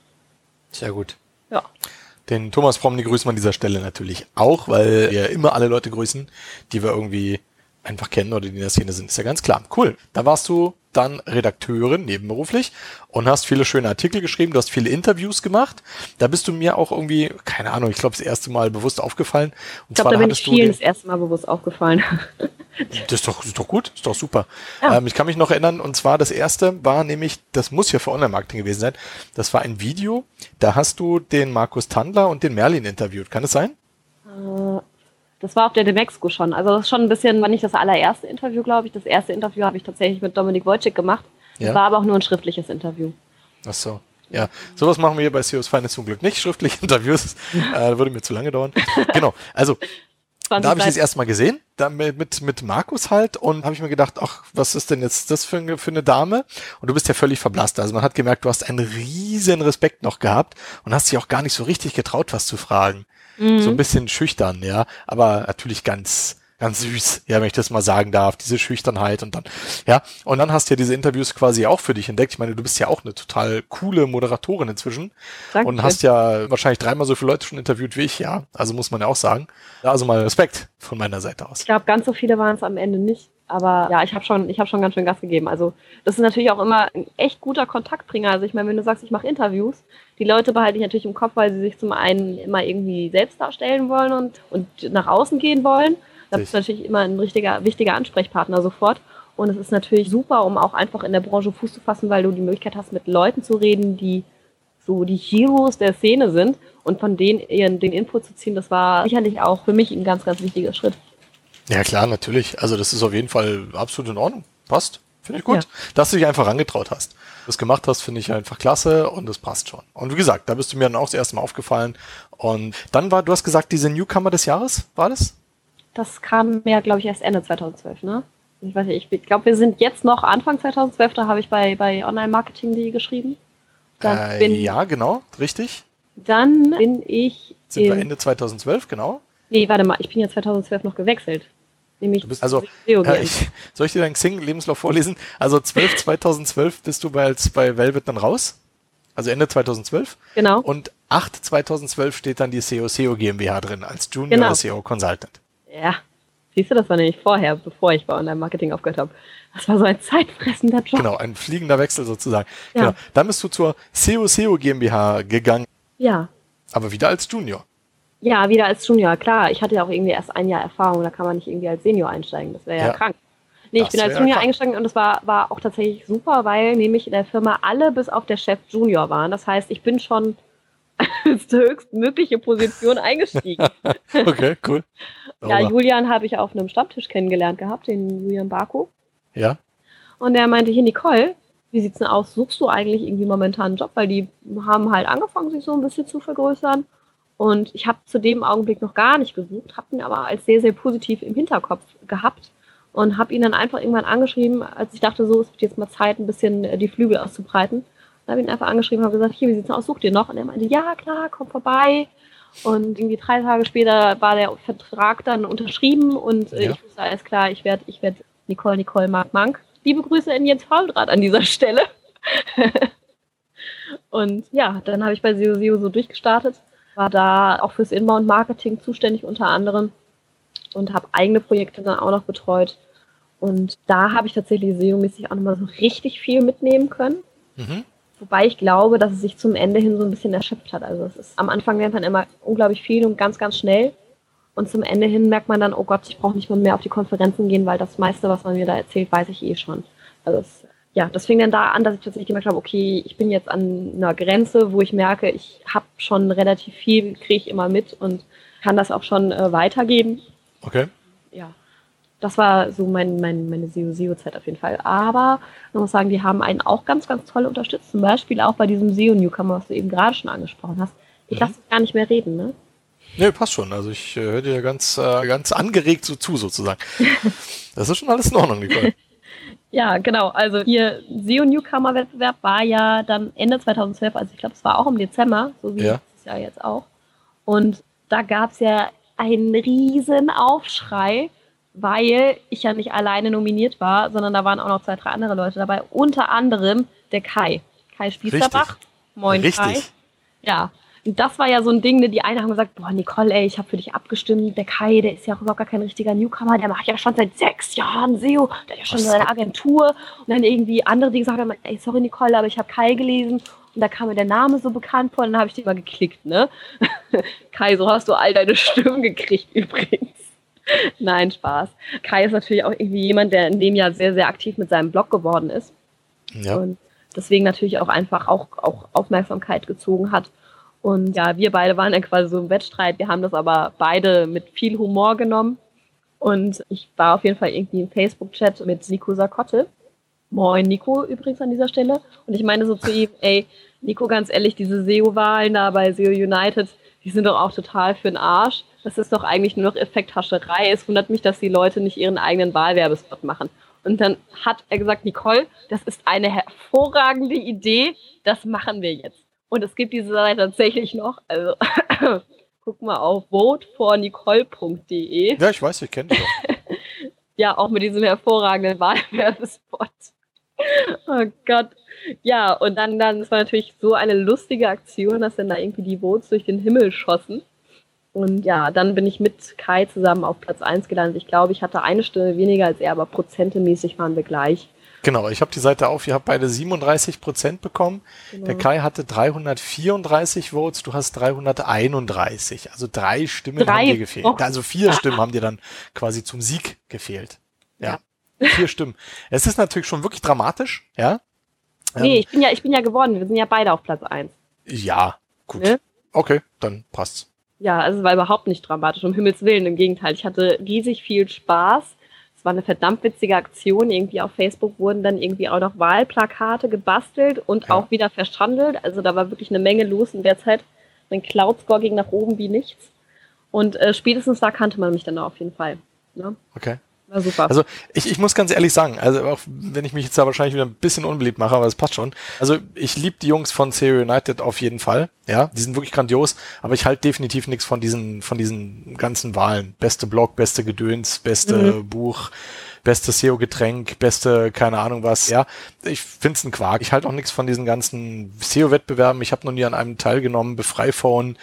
Sehr gut. Ja. Den Thomas Promny grüßen wir an dieser Stelle natürlich auch, weil wir immer alle Leute grüßen, die wir irgendwie einfach kennen oder die in der Szene sind. Ist ja ganz klar. Cool. Da warst du dann Redakteurin nebenberuflich und hast viele schöne Artikel geschrieben, du hast viele Interviews gemacht. Da bist du mir auch irgendwie, keine Ahnung, ich glaube, das erste Mal bewusst aufgefallen. Und Ich glaube, da bin ich vielen das erste Mal bewusst aufgefallen. Das ist doch, ist doch gut, ist doch super. Ja. Ähm, ich kann mich noch erinnern, und zwar das erste war nämlich, das muss ja für Online-Marketing gewesen sein, das war ein Video, da hast du den Markus Tandler und den Merlin interviewt. Kann es sein? Äh, das war auf der Demexco schon. Also das ist schon ein bisschen, war nicht das allererste Interview, glaube ich. Das erste Interview habe ich tatsächlich mit Dominik Wojcik gemacht. Das ja. war aber auch nur ein schriftliches Interview. Ach so. Ja, sowas machen wir hier bei CEOs Feines zum Glück nicht. Schriftliche Interviews äh, würde mir zu lange dauern. genau. Also da habe ich das erstmal gesehen, da mit, mit Markus halt und habe ich mir gedacht, ach, was ist denn jetzt das für eine, für eine Dame? Und du bist ja völlig verblasst. Also man hat gemerkt, du hast einen riesen Respekt noch gehabt und hast dich auch gar nicht so richtig getraut, was zu fragen. Mhm. So ein bisschen schüchtern, ja, aber natürlich ganz ganz süß, ja, wenn ich das mal sagen darf, diese Schüchternheit und dann, ja, und dann hast du ja diese Interviews quasi auch für dich entdeckt. Ich meine, du bist ja auch eine total coole Moderatorin inzwischen Danke. und hast ja wahrscheinlich dreimal so viele Leute schon interviewt wie ich, ja, also muss man ja auch sagen. Also mal Respekt von meiner Seite aus. Ich glaube, ganz so viele waren es am Ende nicht. Aber ja, ich habe schon, ich habe schon ganz schön Gas gegeben. Also das ist natürlich auch immer ein echt guter Kontaktbringer. Also ich meine, wenn du sagst, ich mache Interviews, die Leute behalte ich natürlich im Kopf, weil sie sich zum einen immer irgendwie selbst darstellen wollen und, und nach außen gehen wollen. Da bist du natürlich immer ein richtiger, wichtiger Ansprechpartner sofort. Und es ist natürlich super, um auch einfach in der Branche Fuß zu fassen, weil du die Möglichkeit hast, mit Leuten zu reden, die so die Heroes der Szene sind und von denen ihren, den Input zu ziehen. Das war sicherlich auch für mich ein ganz, ganz wichtiger Schritt. Ja, klar, natürlich. Also das ist auf jeden Fall absolut in Ordnung. Passt. Finde ich gut. Ja. Dass du dich einfach angetraut hast. Das gemacht hast, finde ich einfach klasse und das passt schon. Und wie gesagt, da bist du mir dann auch das erste Mal aufgefallen. Und dann war, du hast gesagt, diese Newcomer des Jahres, war das? Das kam ja, glaube ich, erst Ende 2012, ne? Ich weiß nicht, ich glaube, wir sind jetzt noch Anfang 2012, da habe ich bei, bei Online-Marketing.de geschrieben. Äh, bin, ja, genau, richtig. Dann bin ich. Sind wir Ende 2012, genau? Nee, warte mal, ich bin ja 2012 noch gewechselt. Nämlich du bist also, äh, ich, soll ich dir deinen Xing-Lebenslauf vorlesen? Also 12 2012 bist du bei, bei Velvet dann raus. Also Ende 2012. Genau. Und 8 2012 steht dann die SEO SEO GmbH drin als Junior genau. SEO Consultant. Ja, siehst du, das war nämlich vorher, bevor ich bei Online-Marketing aufgehört habe. Das war so ein zeitfressender Job. Genau, ein fliegender Wechsel sozusagen. Ja. Genau. Dann bist du zur SEO SEO GmbH gegangen. Ja. Aber wieder als Junior. Ja, wieder als Junior, klar. Ich hatte ja auch irgendwie erst ein Jahr Erfahrung, da kann man nicht irgendwie als Senior einsteigen. Das wäre ja, ja, krank. Nee, das ich bin als Junior krank. eingestiegen und das war, war auch tatsächlich super, weil nämlich in der Firma alle bis auf der Chef Junior waren. Das heißt, ich bin schon als höchstmögliche Position eingestiegen. okay, cool. Ja, Julian habe ich auf einem Stammtisch kennengelernt gehabt, den Julian Barko. Ja. Und der meinte hier, Nicole, wie sieht's denn aus? Suchst du eigentlich irgendwie momentan einen Job? Weil die haben halt angefangen, sich so ein bisschen zu vergrößern. Und ich habe zu dem Augenblick noch gar nicht gesucht, habe ihn aber als sehr, sehr positiv im Hinterkopf gehabt und habe ihn dann einfach irgendwann angeschrieben, als ich dachte, so, es wird jetzt mal Zeit, ein bisschen äh, die Flügel auszubreiten. Habe ich ihn einfach angeschrieben und habe gesagt, hier, wie sieht's aus? Sucht ihr noch? Und er meinte, ja, klar, komm vorbei. Und irgendwie drei Tage später war der Vertrag dann unterschrieben und äh, ja. ich wusste, alles klar, ich werde ich werd Nicole, Nicole, Mark, Mank. Liebe Grüße in Jens Fauldraht an dieser Stelle. und ja, dann habe ich bei SEO SEO so durchgestartet, war da auch fürs Inbound-Marketing zuständig unter anderem und habe eigene Projekte dann auch noch betreut. Und da habe ich tatsächlich SEO-mäßig auch nochmal so richtig viel mitnehmen können. Mhm. Wobei ich glaube, dass es sich zum Ende hin so ein bisschen erschöpft hat. Also es ist, am Anfang lernt man immer unglaublich viel und ganz, ganz schnell. Und zum Ende hin merkt man dann, oh Gott, ich brauche nicht mal mehr auf die Konferenzen gehen, weil das meiste, was man mir da erzählt, weiß ich eh schon. Also es, ja, das fing dann da an, dass ich tatsächlich gemerkt habe, okay, ich bin jetzt an einer Grenze, wo ich merke, ich habe schon relativ viel, kriege ich immer mit und kann das auch schon äh, weitergeben. Okay. Ja, das war so mein, mein, meine SEO-SEO-Zeit auf jeden Fall. Aber man muss sagen, die haben einen auch ganz, ganz toll unterstützt. Zum Beispiel auch bei diesem SEO-Newcomer, was du eben gerade schon angesprochen hast. Ich mhm. lasse gar nicht mehr reden, ne? Nee, passt schon. Also ich äh, höre dir ganz, äh, ganz angeregt so zu, sozusagen. das ist schon alles in Ordnung, Nicole. ja, genau. Also ihr SEO-Newcomer-Wettbewerb war ja dann Ende 2012, also ich glaube, es war auch im Dezember, so wie ja. dieses Jahr jetzt auch. Und da gab es ja einen riesen Aufschrei weil ich ja nicht alleine nominiert war, sondern da waren auch noch zwei, drei andere Leute dabei, unter anderem der Kai. Kai Spießerbach. Moin Richtig. Kai. Ja, Und das war ja so ein Ding, ne, die einen haben gesagt, boah, Nicole, ey, ich habe für dich abgestimmt. Der Kai, der ist ja auch überhaupt gar kein richtiger Newcomer, der macht ja schon seit sechs Jahren SEO, der hat ja schon Was? seine Agentur. Und dann irgendwie andere, die gesagt haben, ey, sorry Nicole, aber ich habe Kai gelesen und da kam mir der Name so bekannt vor und dann habe ich den mal geklickt, ne? Kai, so hast du all deine Stimmen gekriegt übrigens. Nein, Spaß. Kai ist natürlich auch irgendwie jemand, der in dem Jahr sehr, sehr aktiv mit seinem Blog geworden ist Ja. und deswegen natürlich auch einfach auch, auch Aufmerksamkeit gezogen hat. Und ja, wir beide waren dann quasi so im Wettstreit. Wir haben das aber beide mit viel Humor genommen. Und ich war auf jeden Fall irgendwie im Facebook-Chat mit Nico Sakotte. Moin Nico übrigens an dieser Stelle. Und ich meine so zu ihm, ey, Nico, ganz ehrlich, diese SEO-Wahlen da bei SEO United, die sind doch auch total für den Arsch. Das ist doch eigentlich nur noch Effekthascherei. Es wundert mich, dass die Leute nicht ihren eigenen Wahlwerbespot machen. Und dann hat er gesagt, Nicole, das ist eine hervorragende Idee, das machen wir jetzt. Und es gibt diese Seite tatsächlich noch. Also guck mal auf votefornicole.de. ja, ich weiß, ich kenne dich doch. Ja, auch mit diesem hervorragenden Wahlwerbespot. Oh Gott. Ja, und dann, dann, es war natürlich so eine lustige Aktion, dass dann da irgendwie die Votes durch den Himmel schossen. Und ja, dann bin ich mit Kai zusammen auf Platz 1 gelandet. Ich glaube, ich hatte eine Stimme weniger als er, aber prozentemäßig waren wir gleich. Genau, ich habe die Seite auf, ihr habt beide 37 Prozent bekommen. Genau. Der Kai hatte 334 Votes, du hast 331. Also drei Stimmen Drei? haben dir gefehlt. Oh. Also vier Stimmen haben dir dann quasi zum Sieg gefehlt. Ja. Vier Stimmen. Es ist natürlich schon wirklich dramatisch, ja. Nee, Ähm, ich bin ja, ich bin ja geworden. Wir sind ja beide auf Platz 1. ja, gut. Ne? Okay, dann passt's. Ja, also es war überhaupt nicht dramatisch, um Himmels Willen. Im Gegenteil, ich hatte riesig viel Spaß. Es war eine verdammt witzige Aktion. Irgendwie auf Facebook wurden dann irgendwie auch noch Wahlplakate gebastelt und Ja. auch wieder verschandelt. Also da war wirklich eine Menge los in der Zeit. Mein Cloud-Score ging nach oben wie nichts. Und äh, spätestens da kannte man mich dann auf jeden Fall. Ne? Okay. War super. Also ich, ich muss ganz ehrlich sagen, also auch wenn ich mich jetzt da wahrscheinlich wieder ein bisschen unbeliebt mache, aber es passt schon. Also ich liebe die Jungs von Serial United auf jeden Fall. Ja, die sind wirklich grandios, aber ich halte definitiv nichts von diesen, von diesen ganzen Wahlen. Beste Blog, beste Gedöns, beste Buch, beste SEO-Getränk, beste keine Ahnung was. Ja, ich find's ein Quark. Ich halte auch nichts von diesen ganzen SEO-Wettbewerben. Ich habe noch nie an einem teilgenommen. Befreiphone,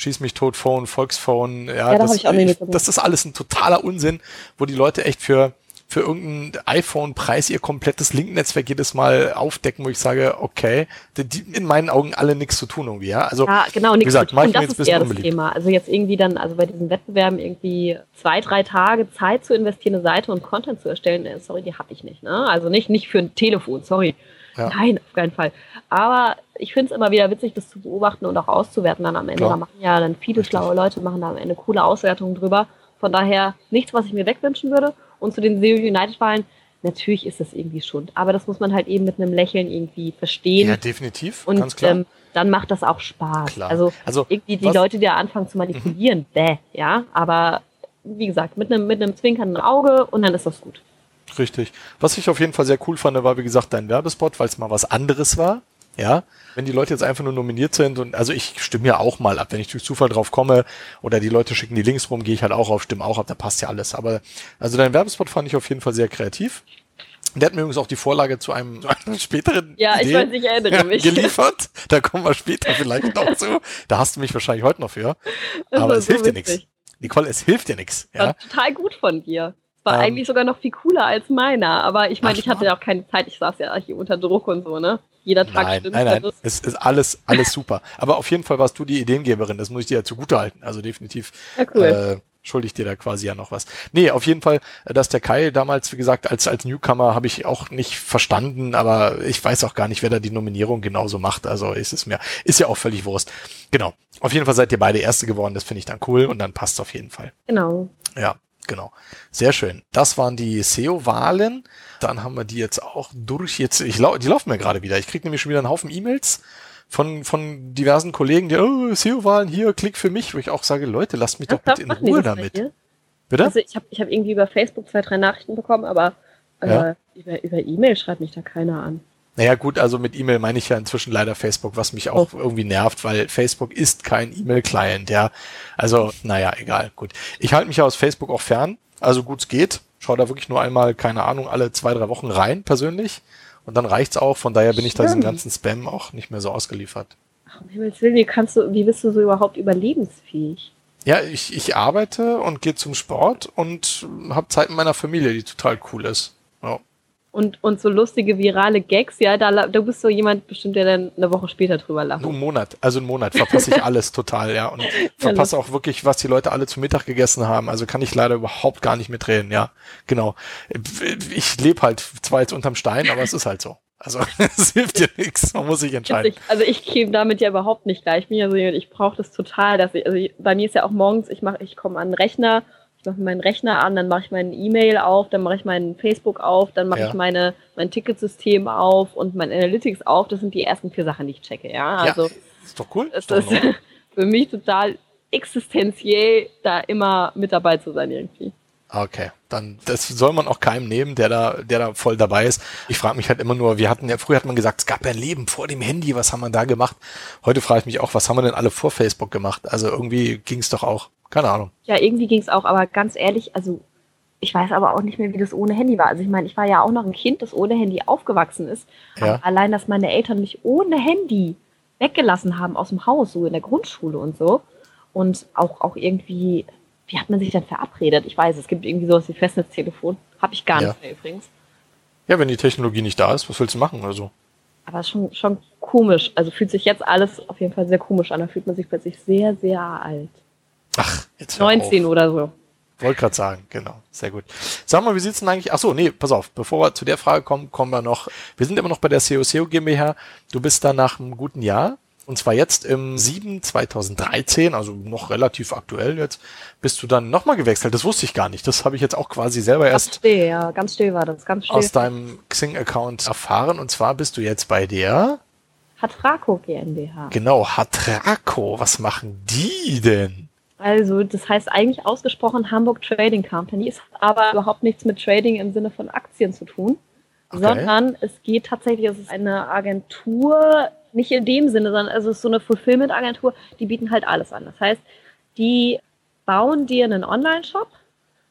Schieß mich tot Phone, Volksphone. Ja, da das, ich auch mitgemacht. das ist alles ein totaler Unsinn, wo die Leute echt für für irgendeinen iPhone-Preis ihr komplettes Link-Netzwerk jedes Mal aufdecken, wo ich sage, okay, die, in meinen Augen alle nichts zu tun irgendwie, ja. Also Ja, genau, nichts gesagt, zu tun. ich Das ist eher das. Thema. Also jetzt irgendwie dann, also bei diesen Wettbewerben irgendwie zwei, drei Tage Zeit zu investieren, eine Seite und Content zu erstellen, äh, sorry, die habe ich nicht. Ne? Also nicht, nicht für ein Telefon, sorry. Ja. Nein, auf keinen Fall. Aber ich finde es immer wieder witzig, das zu beobachten und auch auszuwerten dann am Ende. Klar. Da machen ja dann viele Richtig. schlaue Leute, machen da am Ende coole Auswertungen drüber. Von daher nichts, was ich mir wegwünschen würde. Und zu den SEO United-Wahlen, natürlich ist das irgendwie Schund. Aber das muss man halt eben mit einem Lächeln irgendwie verstehen. Ja, definitiv, Und ganz klar. ähm, dann macht das auch Spaß. Klar. Also, Also, irgendwie die was- Leute, die da anfangen zu manipulieren, bäh, ja. Aber wie gesagt, mit einem mit einem zwinkernden Auge und dann ist das gut. Richtig. Was ich auf jeden Fall sehr cool fand, war wie gesagt dein Werbespot, weil es mal was anderes war. Ja, wenn die Leute jetzt einfach nur nominiert sind und also ich stimme ja auch mal ab, wenn ich durch Zufall drauf komme oder die Leute schicken die Links rum, gehe ich halt auch auf, stimme auch ab, da passt ja alles. Aber also dein Werbespot fand ich auf jeden Fall sehr kreativ. Der hat mir übrigens auch die Vorlage zu einem, zu einer späteren Ja, ich weiß, ich erinnere mich. geliefert. Da kommen wir später vielleicht noch zu. Da hast du mich wahrscheinlich heute noch für. Das Aber es so hilft dir nichts. witzig. Nicole, es hilft dir nichts. Ja? War total gut von dir. War Ähm. eigentlich sogar noch viel cooler als meiner. Aber ich meine, ich hatte ja auch keine Zeit. Ich saß ja hier unter Druck und so, ne? Jeder Tag Nein, stimmt nein, nein, das. es ist alles, alles super. Aber auf jeden Fall warst du die Ideengeberin, das muss ich dir ja zugute halten. Also definitiv Ja, cool. äh, schuldig dir da quasi ja noch was. Nee, auf jeden Fall, dass der Kai damals, wie gesagt, als, als Newcomer habe ich auch nicht verstanden, aber ich weiß auch gar nicht, wer da die Nominierung genauso macht. Also ist es mir, ist ja auch völlig Wurst. Genau. Auf jeden Fall seid ihr beide Erste geworden, das finde ich dann cool und dann passt auf jeden Fall. Genau. Ja, genau. Sehr schön. Das waren die SEO-Wahlen. Dann haben wir die jetzt auch durch. Jetzt, ich lau die laufen mir gerade wieder. Ich kriege nämlich schon wieder einen Haufen E-Mails von, von diversen Kollegen, die, oh, SEO-Wahlen hier, klick für mich, wo ich auch sage, Leute, lasst mich doch bitte in Ruhe damit. Bitte? Also ich habe ich hab irgendwie über Facebook zwei, drei Nachrichten bekommen, aber äh, Ja. über über E-Mail schreibt mich da keiner an. Naja, gut, also mit E-Mail meine ich ja inzwischen leider Facebook, was mich auch irgendwie nervt, weil Facebook ist kein E-Mail-Client, ja. Also, naja, egal, gut. Ich halte mich ja aus Facebook auch fern, also gut es geht. Schau da wirklich nur einmal, keine Ahnung, alle zwei, drei Wochen rein, persönlich. Und dann reicht's auch, von daher bin ich da diesem ganzen Spam auch nicht mehr so ausgeliefert. Ach, um Himmels Willen, wie kannst du, wie bist du so überhaupt überlebensfähig? Ja, ich, ich arbeite und gehe zum Sport und habe Zeit mit meiner Familie, die total cool ist. Ja. Und, und so lustige virale Gags, ja, da, du bist so jemand bestimmt, der dann eine Woche später drüber lacht. Nur einen Monat, also einen Monat verpasse ich alles total, ja. Und verpasse auch wirklich, was die Leute alle zu Mittag gegessen haben. Also kann ich leider überhaupt gar nicht mitreden, ja. Genau. Ich lebe halt zwar jetzt unterm Stein, aber es ist halt so. Also es hilft dir nichts, man muss sich entscheiden. Also ich käme damit ja überhaupt nicht klar. Ich bin ja so jemand, ich brauche das total, dass ich, also ich, bei mir ist ja auch morgens, ich mache, ich komme an den Rechner, ich mache meinen Rechner an, dann mache ich meinen E-Mail auf, dann mache ich meinen Facebook auf, dann mache Ja. ich meine mein Ticketsystem auf und mein Analytics auf. Das sind die ersten vier Sachen, die ich checke. Ja, also ja, ist doch cool. es Ist ist für mich total existenziell, da immer mit dabei zu sein irgendwie. Okay, dann das soll man auch keinem nehmen, der da, der da voll dabei ist. Ich frage mich halt immer nur, wir hatten ja, früher hat man gesagt, es gab ja ein Leben vor dem Handy, was haben wir da gemacht? Heute frage ich mich auch, was haben wir denn alle vor Facebook gemacht? Also irgendwie ging es doch auch. Keine Ahnung. Ja, irgendwie ging es auch, aber ganz ehrlich, also ich weiß aber auch nicht mehr, wie das ohne Handy war. Also ich meine, ich war ja auch noch ein Kind, das ohne Handy aufgewachsen ist. Ja. Allein, dass meine Eltern mich ohne Handy weggelassen haben aus dem Haus, so in der Grundschule und so. Und auch, auch irgendwie, wie hat man sich dann verabredet? Ich weiß, es gibt irgendwie sowas wie Festnetztelefon. Habe ich gar Ja. nicht mehr übrigens. Ja, wenn die Technologie nicht da ist, was willst du machen? Also, Aber es ist schon, schon komisch. Also fühlt sich jetzt alles auf jeden Fall sehr komisch an. Da fühlt man sich plötzlich sehr, sehr alt. ach, jetzt hör 19 auf. oder so. Wollte gerade sagen, genau. Sehr gut. Sag mal, wie sieht's denn eigentlich? Ach so, nee, pass auf. Bevor wir zu der Frage kommen, kommen wir noch. Wir sind immer noch bei der COCO GmbH. Du bist da nach einem guten Jahr. Und zwar jetzt im 7 2013, also noch relativ aktuell jetzt, bist du dann nochmal gewechselt. Das wusste ich gar nicht. Das habe ich jetzt auch quasi selber Ganz erst still, ja. Ganz still war das. Ganz still. aus deinem Xing-Account erfahren. Und zwar bist du jetzt bei der, Hatraco GmbH. genau, Hatraco. Was machen die denn? Also, das heißt eigentlich ausgesprochen Hamburg Trading Company. Es hat aber überhaupt nichts mit Trading im Sinne von Aktien zu tun, Okay. sondern es geht tatsächlich, es ist eine Agentur, nicht in dem Sinne, sondern es ist so eine Fulfillment-Agentur, die bieten halt alles an. Das heißt, die bauen dir einen Online-Shop,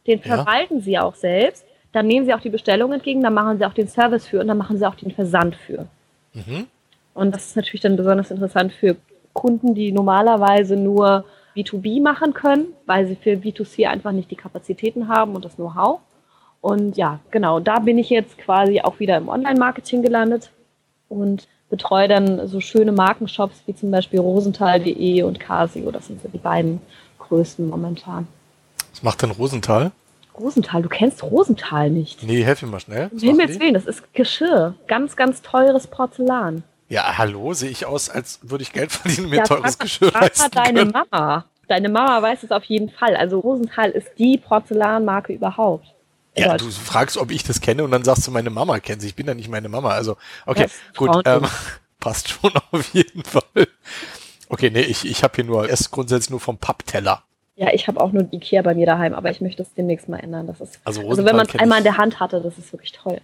den Ja. verwalten sie auch selbst, dann nehmen sie auch die Bestellung entgegen, dann machen sie auch den Service für und dann machen sie auch den Versand für. Mhm. Und das ist natürlich dann besonders interessant für Kunden, die normalerweise nur B2B machen können, weil sie für B2C einfach nicht die Kapazitäten haben und das Know-how. Und ja, genau, da bin ich jetzt quasi auch wieder im Online-Marketing gelandet und betreue dann so schöne Markenshops wie zum Beispiel rosenthal.de und Casio. Das sind so die beiden größten momentan. Was macht denn Rosenthal? Rosenthal, du kennst Rosenthal nicht. Nee, helf mir mal schnell. Um Himmels? Willen, das ist Geschirr. Ganz, ganz teures Porzellan. Ja, hallo, sehe ich aus, als würde ich Geld verdienen mir Ja, teures frag- Geschirr frag leisten deine können. Mama. Deine Mama weiß es auf jeden Fall. Also Rosenthal ist die Porzellanmarke überhaupt. Ja, du fragst, ob ich das kenne und dann sagst du, meine Mama kennt sie. Ich bin ja nicht meine Mama. Also, okay, gut, ähm, passt schon auf jeden Fall. Okay, nee, ich, ich habe hier nur, erst grundsätzlich nur vom Pappteller. ja, ich habe auch nur Ikea bei mir daheim, aber ich möchte das demnächst mal ändern. Das ist, Also also, wenn man es einmal in der Hand hatte, das ist wirklich toll.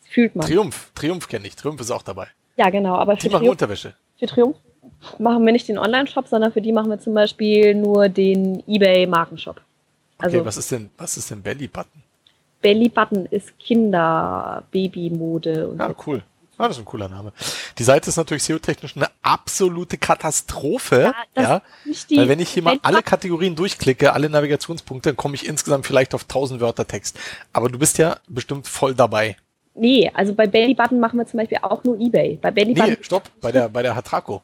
Das fühlt man. Triumph, Triumph kenne ich. Triumph ist auch dabei. Ja, genau. Aber Die für machen Triumph, Unterwäsche. für Triumph machen wir nicht den Online-Shop, sondern für die machen wir zum Beispiel nur den eBay-Markenshop. Okay, Also was ist denn, was ist denn Belly Button? Belly Button ist Kinder, Babymode und Ja, cool. Ah, das ist ein cooler Name. Die Seite ist natürlich SEO-technisch eine absolute Katastrophe. Ja, die weil wenn ich hier mal alle Kategorien durchklicke, alle Navigationspunkte, dann komme ich insgesamt vielleicht auf 1000 Wörter Text. Aber du bist ja bestimmt voll dabei. Nee, also bei Belly Button machen wir zum Beispiel auch nur eBay. Bei Belly Nee, stopp, bei der, bei der Hatraco.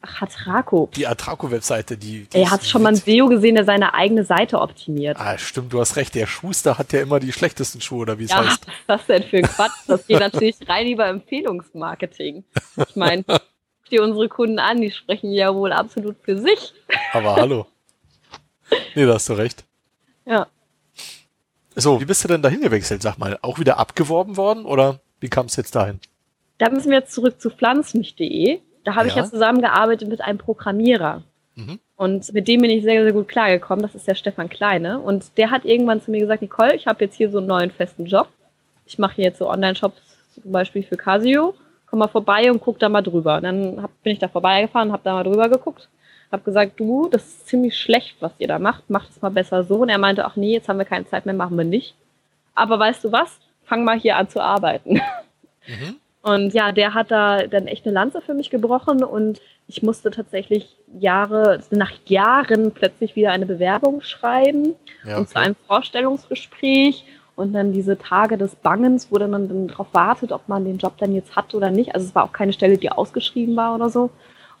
Ach, Hatraco. Die Atraco-Webseite, die. die ist hast schon mal einen witzig. SEO gesehen, der seine eigene Seite optimiert? Ah, stimmt, du hast recht. Der Schuster hat ja immer die schlechtesten Schuhe, oder wie es Ja, was heißt. ist das denn für ein Quatsch? Das geht natürlich rein über Empfehlungsmarketing. Ich meine, guck dir unsere Kunden an, die sprechen ja wohl absolut für sich. Aber hallo. Nee, da hast du recht. Ja. So, wie bist du denn dahin gewechselt, sag mal? Auch wieder abgeworben worden oder wie kam es jetzt dahin? Da müssen wir jetzt zurück zu pflanzmich.de. Da habe ich Ja. ja zusammengearbeitet mit einem Programmierer. Mhm. Und mit dem bin ich sehr, sehr gut klargekommen. Das ist der Stefan Kleine. Und der hat irgendwann zu mir gesagt, Nicole, ich habe jetzt hier so einen neuen festen Job. Ich mache hier jetzt so Online-Shops zum Beispiel für Casio. Komm mal vorbei und guck da mal drüber. Und dann hab, bin ich da vorbeigefahren, habe da mal drüber geguckt. Hab gesagt, du, das ist ziemlich schlecht, was ihr da macht. Macht es mal besser so. Und er meinte, ach nee, jetzt haben wir keine Zeit mehr, machen wir nicht. Aber weißt du was? Fang mal hier an zu arbeiten. Mhm. Und ja, der hat da dann echt eine Lanze für mich gebrochen und ich musste tatsächlich Jahre, nach Jahren plötzlich wieder eine Bewerbung schreiben Ja, und zu okay. einem Vorstellungsgespräch und dann diese Tage des Bangens, wo dann man dann darauf wartet, ob man den Job dann jetzt hat oder nicht. Also es war auch keine Stelle, die ausgeschrieben war oder so.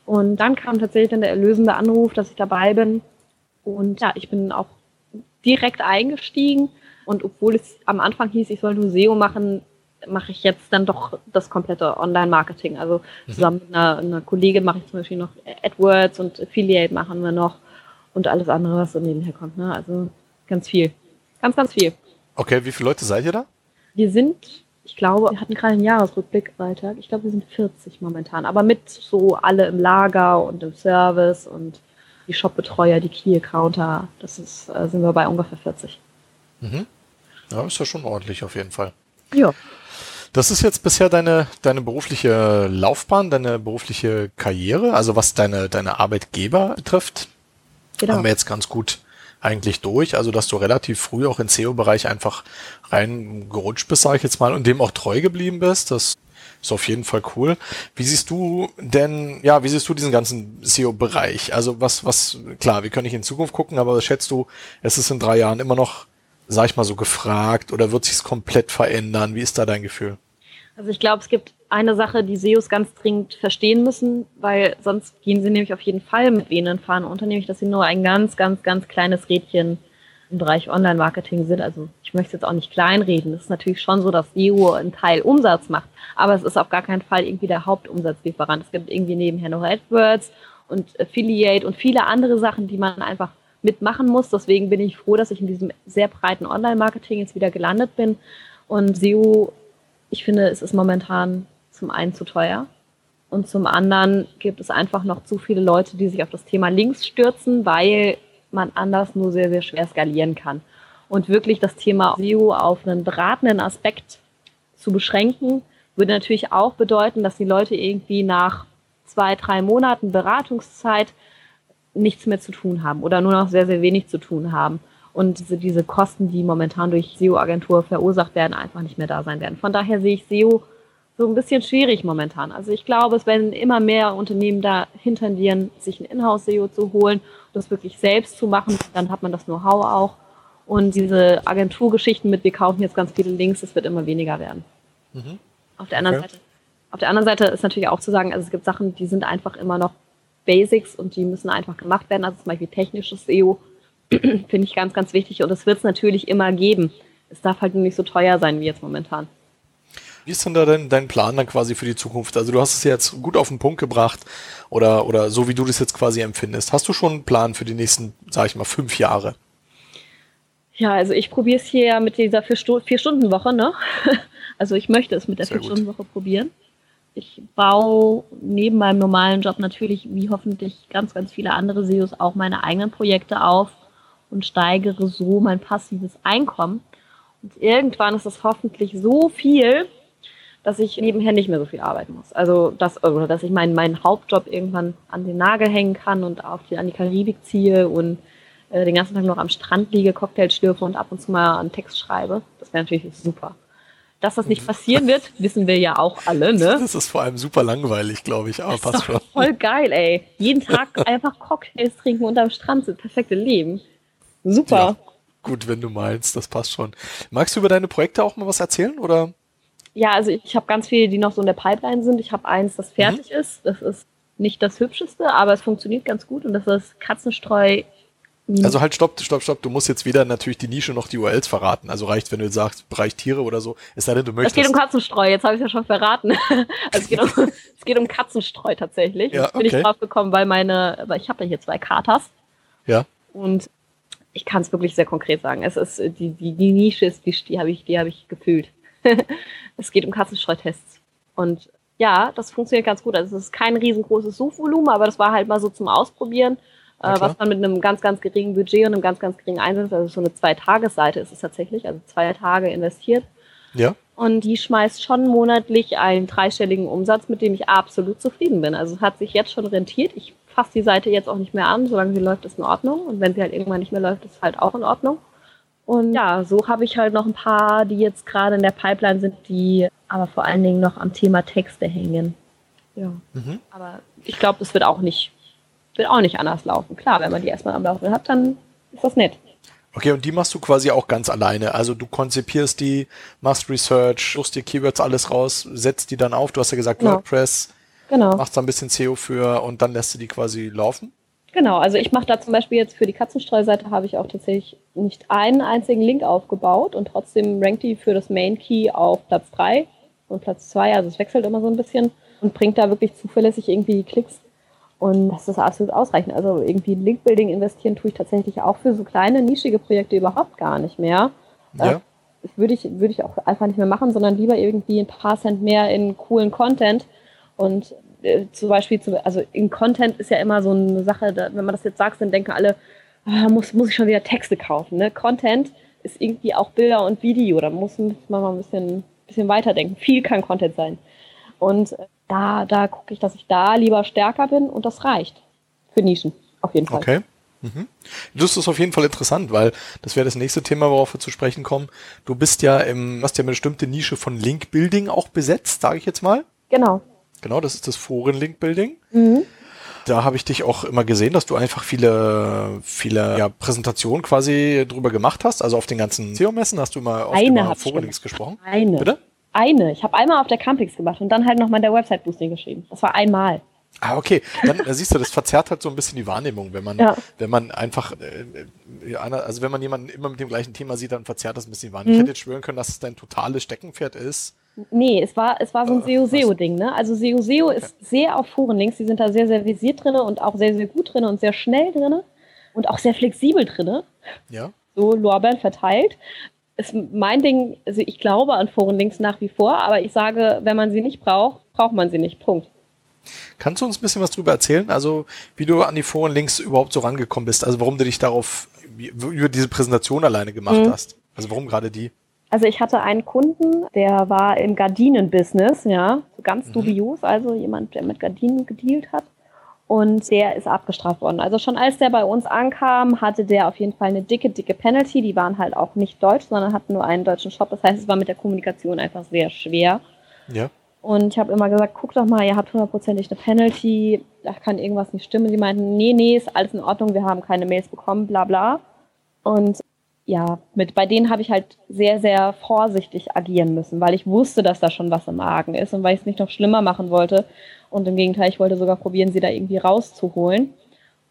Und dann kam tatsächlich dann der erlösende Anruf, dass ich dabei bin. Und ja, ich bin auch direkt eingestiegen. Und obwohl es am Anfang hieß, ich soll nur SEO machen, mache ich jetzt dann doch das komplette Online-Marketing. Also zusammen mit einer, einer Kollegin mache ich zum Beispiel noch AdWords und Affiliate machen wir noch und alles andere, was so nebenher kommt. Ne? Also ganz viel. Ganz, ganz viel. Okay, wie viele Leute seid ihr da? Wir sind, ich glaube, wir hatten gerade einen Jahresrückblick, Freitag. Ich glaube, wir sind 40 momentan. Aber mit so alle im Lager und im Service und die Shopbetreuer, die Key-Accounter. Das ist, äh, sind wir bei ungefähr 40. Ja, ist ja schon ordentlich auf jeden Fall. Ja. Das ist jetzt bisher deine, deine berufliche Laufbahn, deine berufliche Karriere, also was deine, deine Arbeitgeber betrifft, Genau. haben wir jetzt ganz gut eigentlich durch. Also, dass du relativ früh auch im SEO-Bereich einfach reingerutscht bist, sage ich jetzt mal, und dem auch treu geblieben bist. Das ist auf jeden Fall cool. Wie siehst du denn, ja, wie siehst du diesen ganzen SEO-Bereich? Also, was, was, klar, wir können nicht in Zukunft gucken, aber was schätzt du, es ist in drei Jahren immer noch, sag ich mal so, gefragt oder wird sich's komplett verändern? Wie ist da dein Gefühl? Also ich glaube, es gibt eine Sache, die SEOs ganz dringend verstehen müssen, weil sonst gehen sie nämlich auf jeden Fall mit Venen fahren unter, nämlich dass sie nur ein ganz, ganz, ganz kleines Rädchen im Bereich Online-Marketing sind. Also ich möchte jetzt auch nicht kleinreden. Es ist natürlich schon so, dass SEO einen Teil Umsatz macht, aber es ist auf gar keinen Fall irgendwie der Hauptumsatzlieferant. Es gibt irgendwie nebenher noch AdWords und Affiliate und viele andere Sachen, die man einfach mitmachen muss. Deswegen bin ich froh, dass ich in diesem sehr breiten Online-Marketing jetzt wieder gelandet bin. Und SEO, ich finde, es ist momentan zum einen zu teuer und zum anderen gibt es einfach noch zu viele Leute, die sich auf das Thema Links stürzen, weil man anders nur sehr, sehr schwer skalieren kann. Und wirklich das Thema SEO auf einen beratenden Aspekt zu beschränken, würde natürlich auch bedeuten, dass die Leute irgendwie nach zwei, drei Monaten Beratungszeit nichts mehr zu tun haben oder nur noch sehr, sehr wenig zu tun haben. Und diese, diese Kosten, die momentan durch SEO-Agentur verursacht werden, einfach nicht mehr da sein werden. Von daher sehe ich SEO so ein bisschen schwierig momentan. Also ich glaube, es werden immer mehr Unternehmen dahin tendieren, sich ein Inhouse-SEO zu holen, das wirklich selbst zu machen. Dann hat man das Know-how auch. Und diese Agenturgeschichten mit, wir kaufen jetzt ganz viele Links, das wird immer weniger werden. Auf der anderen Okay. Seite. Auf der anderen Seite ist natürlich auch zu sagen, also es gibt Sachen, die sind einfach immer noch Basics und die müssen einfach gemacht werden. Also zum Beispiel technisches SEO finde ich ganz, ganz wichtig und das wird es natürlich immer geben. Es darf halt nur nicht so teuer sein wie jetzt momentan. Wie ist denn da dein, dein Plan dann quasi für die Zukunft? Also du hast es jetzt gut auf den Punkt gebracht oder, oder so wie du das jetzt quasi empfindest. Hast du schon einen Plan für die nächsten, sag ich mal, fünf Jahre? Ja, also ich probiere es hier mit dieser Vier- Vier-Stunden-Woche, ne? Also ich möchte es mit der. Vier-Stunden-Woche probieren. Ich baue neben meinem normalen Job natürlich, wie hoffentlich ganz, ganz viele andere SEOs, auch meine eigenen Projekte auf und steigere so mein passives Einkommen. Und irgendwann ist es hoffentlich so viel, dass ich nebenher nicht mehr so viel arbeiten muss. Also dass, oder dass ich meinen, meinen Hauptjob irgendwann an den Nagel hängen kann und auf die, an die Karibik ziehe und äh, den ganzen Tag noch am Strand liege, Cocktails schlürfe und ab und zu mal einen Text schreibe. Das wäre natürlich super. Dass das nicht passieren wird, wissen wir ja auch alle, ne? Das ist vor allem super langweilig, glaube ich, aber Das ist passt schon. doch voll geil, ey. Jeden Tag einfach Cocktails trinken und am Strand sind. Perfekte Leben. Super. Ja, gut, wenn du meinst, das passt schon. Magst du über deine Projekte auch mal was erzählen oder? Ja, also ich habe ganz viele, die noch so in der Pipeline sind. Ich habe eins, das fertig ist. Das ist nicht das hübscheste, aber es funktioniert ganz gut und das ist Katzenstreu. Also halt, stopp, stopp, stopp. Du musst jetzt wieder natürlich die Nische noch die URLs verraten. Also reicht, wenn du sagst, Bereich Tiere oder so. Es sei denn, du es möchtest. geht um Katzenstreu, jetzt habe ich ja schon verraten. also es geht um, es geht um Katzenstreu tatsächlich. Ja, Jetzt bin okay. ich drauf gekommen, weil meine, weil ich habe ja hier zwei Katers ja. und ich kann es wirklich sehr konkret sagen. Es ist die, die, die Nische ist, die, die habe ich, die habe ich gefühlt. es geht um Katzenstreutests. Und ja, das funktioniert ganz gut. Also es ist kein riesengroßes Suchvolumen, aber das war halt mal so zum Ausprobieren, äh, was man mit einem ganz, ganz geringen Budget und einem ganz, ganz geringen Einsatz, also so eine Zwei-Tages-Seite ist es tatsächlich, also zwei Tage investiert. Ja. Und die schmeißt schon monatlich einen dreistelligen Umsatz, mit dem ich absolut zufrieden bin. Also es hat sich jetzt schon rentiert. Ich fasse die Seite jetzt auch nicht mehr an. Solange sie läuft, ist in Ordnung. Und wenn sie halt irgendwann nicht mehr läuft, ist halt auch in Ordnung. Und ja, so habe ich halt noch ein paar, die jetzt gerade in der Pipeline sind, die aber vor allen Dingen noch am Thema Texte hängen. Ja. Mhm. Aber ich glaube, es wird auch nicht, wird auch nicht anders laufen. Klar, wenn man die erstmal am Laufen hat, dann ist das nett. Okay, und die machst du quasi auch ganz alleine. Also du konzipierst die, machst Research, suchst dir Keywords alles raus, setzt die dann auf. Du hast ja gesagt Genau. WordPress, Genau. machst da ein bisschen SEO für und dann lässt du die quasi laufen. Genau, also ich mache da zum Beispiel jetzt für die Katzenstreuseite habe ich auch tatsächlich nicht einen einzigen Link aufgebaut und trotzdem rankt die für das Main Key auf Platz 3 und Platz 2, also es wechselt immer so ein bisschen und bringt da wirklich zuverlässig irgendwie die Klicks und das ist absolut ausreichend. Also irgendwie in Linkbuilding investieren tue ich tatsächlich auch für so kleine, nischige Projekte überhaupt gar nicht mehr. Ja. Das würde ich, würde ich auch einfach nicht mehr machen, sondern lieber irgendwie ein paar Cent mehr in coolen Content und äh, zum Beispiel, zu, also in Content ist ja immer so eine Sache, da, wenn man das jetzt sagt, dann denken alle, ah, muss, muss ich schon wieder Texte kaufen. Ne? Content ist irgendwie auch Bilder und Video, da muss, muss man mal ein bisschen, bisschen weiterdenken. Viel kann Content sein. Und äh, da, da gucke ich, dass ich da lieber stärker bin und das reicht. Für Nischen, auf jeden Fall. Okay. Mhm. Das ist auf jeden Fall interessant, weil das wäre das nächste Thema, worauf wir zu sprechen kommen. Du bist ja im, hast ja eine bestimmte Nische von Link-Building auch besetzt, sage ich jetzt mal. Genau. Genau, das ist das Foren-Link-Building. Mhm. Da habe ich dich auch immer gesehen, dass du einfach viele, viele ja, Präsentationen quasi drüber gemacht hast. Also auf den ganzen SEO-Messen hast du immer oft Eine über hab ich Forenlinks gesprochen. Eine. Bitte? Eine. Ich habe einmal auf der Campix gemacht und dann halt nochmal der Website-Boosting geschrieben. Das war einmal. Ah, okay. Dann äh, siehst du, das verzerrt halt so ein bisschen die Wahrnehmung, wenn man, Ja. wenn man einfach, äh, äh, also wenn man jemanden immer mit dem gleichen Thema sieht, dann verzerrt das ein bisschen die Wahrnehmung. Ich Mhm. hätte jetzt schwören können, dass es dein totales Steckenpferd ist. Nee, es war, es war so ein Äh, SEO-SEO-Ding, ne? Also SEO-SEO ist sehr auf Forenlinks, die sind da sehr, sehr visiert drin und auch sehr, sehr gut drin und sehr schnell drin und auch sehr flexibel drin, Ja. so Lorbeeren verteilt. Ist mein Ding, also ich glaube an Forenlinks nach wie vor, aber ich sage, wenn man sie nicht braucht, braucht man sie nicht. Punkt. Kannst du uns ein bisschen was drüber erzählen? Also, wie du an die Forenlinks überhaupt so rangekommen bist? Also, warum du dich darauf, über diese Präsentation alleine gemacht Mhm. hast? Also, warum gerade die? Also ich hatte einen Kunden, der war im Gardinen-Business, ja, so ganz dubios, also jemand, der mit Gardinen gedealt hat. Und der ist abgestraft worden. Also schon als der bei uns ankam, hatte der auf jeden Fall eine dicke, dicke Penalty. Die waren halt auch nicht deutsch, sondern hatten nur einen deutschen Shop. Das heißt, es war mit der Kommunikation einfach sehr schwer. Ja. Und ich habe immer gesagt, guck doch mal, ihr habt hundertprozentig eine Penalty, da kann irgendwas nicht stimmen. Die meinten, nee, nee, ist alles in Ordnung, wir haben keine Mails bekommen, bla bla. Und ja, mit, bei denen habe ich halt sehr, sehr vorsichtig agieren müssen, weil ich wusste, dass da schon was im Argen ist und weil ich es nicht noch schlimmer machen wollte. Und im Gegenteil, ich wollte sogar probieren, sie da irgendwie rauszuholen.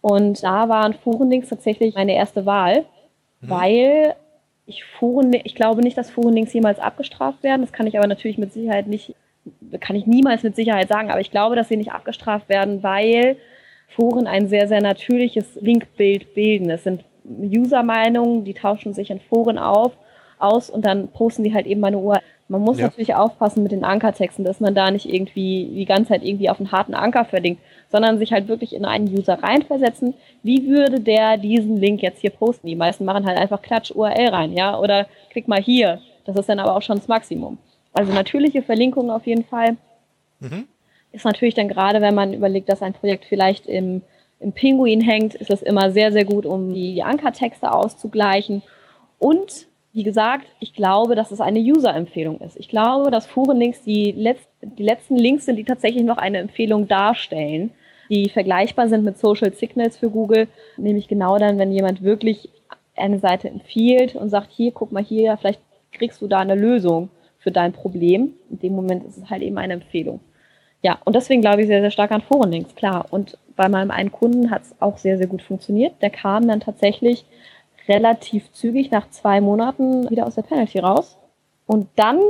Und da waren Forenlinks tatsächlich meine erste Wahl, weil ich Foren, ich glaube nicht, dass Forenlinks jemals abgestraft werden. Das kann ich aber natürlich mit Sicherheit nicht, kann ich niemals mit Sicherheit sagen, aber ich glaube, dass sie nicht abgestraft werden, weil Foren ein sehr, sehr natürliches Linkbild bilden. Es sind User-Meinungen, die tauschen sich in Foren auf, aus und dann posten die halt eben meine URL. Man muss Ja. natürlich aufpassen mit den Ankertexten, dass man da nicht irgendwie die ganze Zeit irgendwie auf einen harten Anker verlinkt, sondern sich halt wirklich in einen User reinversetzen. Wie würde der diesen Link jetzt hier posten? Die meisten machen halt einfach Klatsch URL rein, ja, oder klick mal hier. Das ist dann aber auch schon das Maximum. Also natürliche Verlinkungen auf jeden Fall Mhm. ist natürlich dann gerade, wenn man überlegt, dass ein Projekt vielleicht im, im Pinguin hängt, ist es immer sehr, sehr gut, um die Ankertexte auszugleichen. Und wie gesagt, ich glaube, dass es eine User-Empfehlung ist. Ich glaube, dass Forenlinks die, letz die letzten Links sind, die tatsächlich noch eine Empfehlung darstellen, die vergleichbar sind mit Social Signals für Google, nämlich genau dann, wenn jemand wirklich eine Seite empfiehlt und sagt, hier, guck mal hier, vielleicht kriegst du da eine Lösung für dein Problem. In dem Moment ist es halt eben eine Empfehlung. Ja, und deswegen glaube ich sehr, sehr stark an Forenlinks, klar. Und bei meinem einen Kunden hat es auch sehr, sehr gut funktioniert. Der kam dann tatsächlich relativ zügig nach zwei Monaten wieder aus der Penalty raus. Und dann,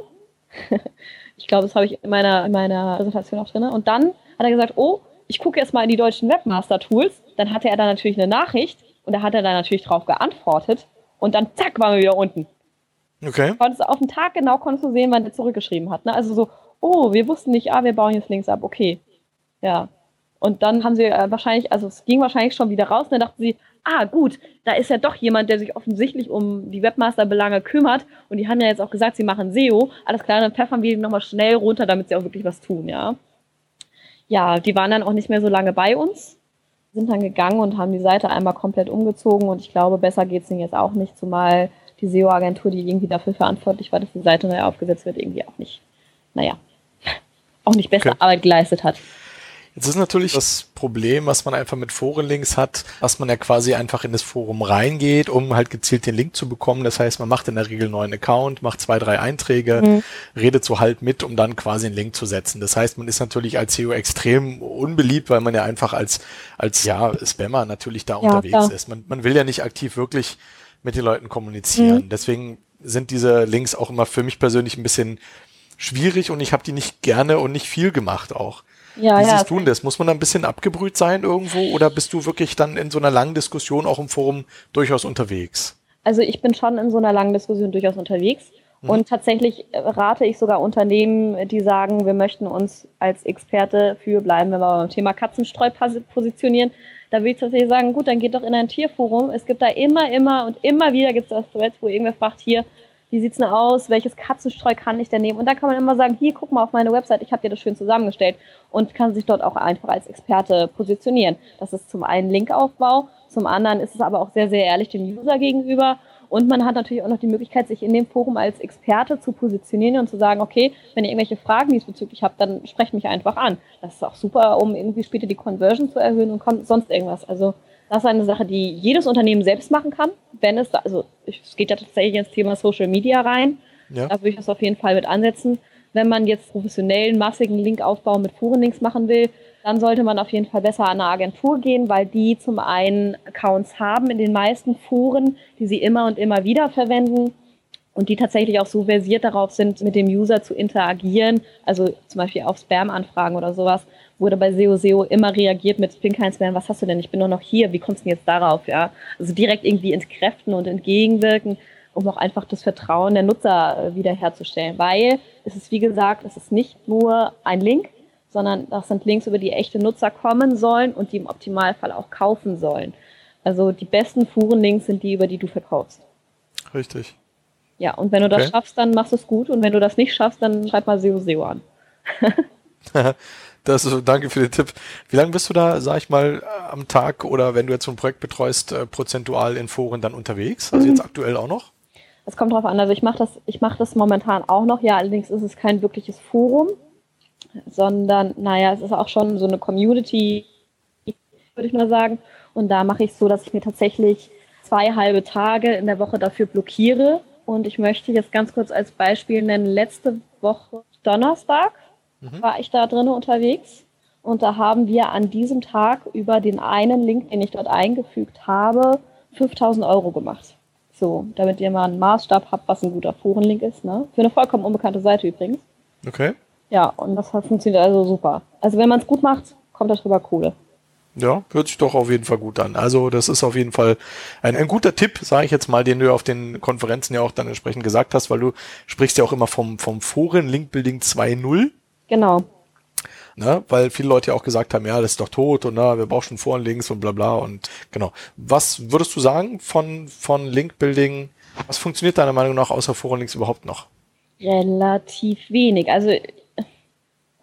ich glaube, das habe ich in meiner, in meiner Präsentation auch drin, und dann hat er gesagt, oh, ich gucke jetzt mal in die deutschen Webmaster-Tools. Dann hatte er da natürlich eine Nachricht und da hat er dann natürlich drauf geantwortet. Und dann zack, waren wir wieder unten Okay. konntest du auf den Tag genau konntest du sehen, wann der zurückgeschrieben hat. Ne? Also so, oh, wir wussten nicht, ah, wir bauen jetzt Links ab, okay. Ja. Und dann haben sie äh, wahrscheinlich, also es ging wahrscheinlich schon wieder raus und dann dachten sie, ah, gut, da ist ja doch jemand, der sich offensichtlich um die Webmaster-Belange kümmert und die haben ja jetzt auch gesagt, sie machen SEO. Alles klar, dann pfeffern wir die nochmal schnell runter, damit sie auch wirklich was tun, ja. Ja, die waren dann auch nicht mehr so lange bei uns, sind dann gegangen und haben die Seite einmal komplett umgezogen und ich glaube, besser geht's denen jetzt auch nicht, zumal die SEO-Agentur, die irgendwie dafür verantwortlich war, dass die Seite neu aufgesetzt wird, irgendwie auch nicht naja, auch nicht bessere Okay. Arbeit geleistet hat. Jetzt ist natürlich das Problem, was man einfach mit Forenlinks hat, dass man ja quasi einfach in das Forum reingeht, um halt gezielt den Link zu bekommen. Das heißt, man macht in der Regel einen neuen Account, macht zwei, drei Einträge, Mhm. redet so halt mit, um dann quasi einen Link zu setzen. Das heißt, man ist natürlich als SEO extrem unbeliebt, weil man ja einfach als, als ja, Spammer natürlich da Ja, unterwegs klar. ist. Man, man will ja nicht aktiv wirklich mit den Leuten kommunizieren. Mhm. Deswegen sind diese Links auch immer für mich persönlich ein bisschen schwierig und ich habe die nicht gerne und nicht viel gemacht auch. Ja, Wie ja. siehst du denn das? Muss man da ein bisschen abgebrüht sein irgendwo oder bist du wirklich dann in so einer langen Diskussion auch im Forum durchaus unterwegs? Also ich bin schon in so einer langen Diskussion durchaus unterwegs. Und tatsächlich rate ich sogar Unternehmen, die sagen, wir möchten uns als Experte für bleiben, wenn wir beim Thema Katzenstreu pos- positionieren. Da will ich tatsächlich sagen, gut, dann geht doch in ein Tierforum. Es gibt da immer, immer und immer wieder gibt es das Threads, wo irgendwer fragt, hier, wie sieht's denn aus? Welches Katzenstreu kann ich denn nehmen? Und dann kann man immer sagen, hier, guck mal auf meine Website, ich habe dir das schön zusammengestellt und kann sich dort auch einfach als Experte positionieren. Das ist zum einen Linkaufbau, zum anderen ist es aber auch sehr, sehr ehrlich dem User gegenüber. Und man hat natürlich auch noch die Möglichkeit, sich in dem Forum als Experte zu positionieren und zu sagen, okay, wenn ihr irgendwelche Fragen diesbezüglich habt, dann sprecht mich einfach an. Das ist auch super, um irgendwie später die Conversion zu erhöhen und sonst irgendwas. Also das ist eine Sache, die jedes Unternehmen selbst machen kann, wenn es da, also es geht ja tatsächlich ins Thema Social Media rein. Ja. Da würde ich das auf jeden Fall mit ansetzen. Wenn man jetzt professionellen, massigen Linkaufbau mit Forenlinks machen will, dann sollte man auf jeden Fall besser an eine Agentur gehen, weil die zum einen Accounts haben in den meisten Foren, die sie immer und immer wieder verwenden und die tatsächlich auch so versiert darauf sind, mit dem User zu interagieren, also zum Beispiel auf Spam-Anfragen oder sowas, wurde bei SEO SEO immer reagiert mit, ich bin kein Spam, was hast du denn, ich bin nur noch hier, wie kommst du denn jetzt darauf, ja? Also direkt irgendwie entkräften und entgegenwirken, um auch einfach das Vertrauen der Nutzer äh, wiederherzustellen, weil es ist, wie gesagt, es ist nicht nur ein Link, sondern das sind Links, über die echte Nutzer kommen sollen und die im Optimalfall auch kaufen sollen. Also die besten Fuhren-Links sind die, über die du verkaufst. Richtig. Ja, und wenn du das Okay. schaffst, dann machst du es gut. Und wenn du das nicht schaffst, dann schreib mal SEO SEO an. Das ist, danke für den Tipp. Wie lange bist du da, sag ich mal, am Tag oder wenn du jetzt so ein Projekt betreust, äh, prozentual in Foren dann unterwegs? Also jetzt aktuell auch noch? Es kommt drauf an. Also ich mache das, ich mache das momentan auch noch. Ja, allerdings ist es kein wirkliches Forum, sondern, naja, es ist auch schon so eine Community, würde ich mal sagen. Und da mache ich so, dass ich mir tatsächlich zwei halbe Tage in der Woche dafür blockiere. Und ich möchte jetzt ganz kurz als Beispiel nennen, letzte Woche Donnerstag war ich da drinnen unterwegs. Und da haben wir an diesem Tag über den einen Link, den ich dort eingefügt habe, 5000 Euro gemacht. So, damit ihr mal einen Maßstab habt, was ein guter Forenlink ist. Ne? Für eine vollkommen unbekannte Seite übrigens. Okay. Ja, und das hat funktioniert also super. Also wenn man es gut macht, kommt darüber Kohle. Ja, hört sich doch auf jeden Fall gut an. Also das ist auf jeden Fall ein, ein guter Tipp, sage ich jetzt mal, den du auf den Konferenzen ja auch dann entsprechend gesagt hast, weil du sprichst ja auch immer vom, vom Foren Link Building 2.0. Genau. Ne? Weil viele Leute ja auch gesagt haben, ja, das ist doch tot und na, wir brauchen schon Forenlinks und bla bla und genau. Was würdest du sagen von, von Link Building? Was funktioniert deiner Meinung nach außer Forenlinks überhaupt noch? Relativ wenig. Also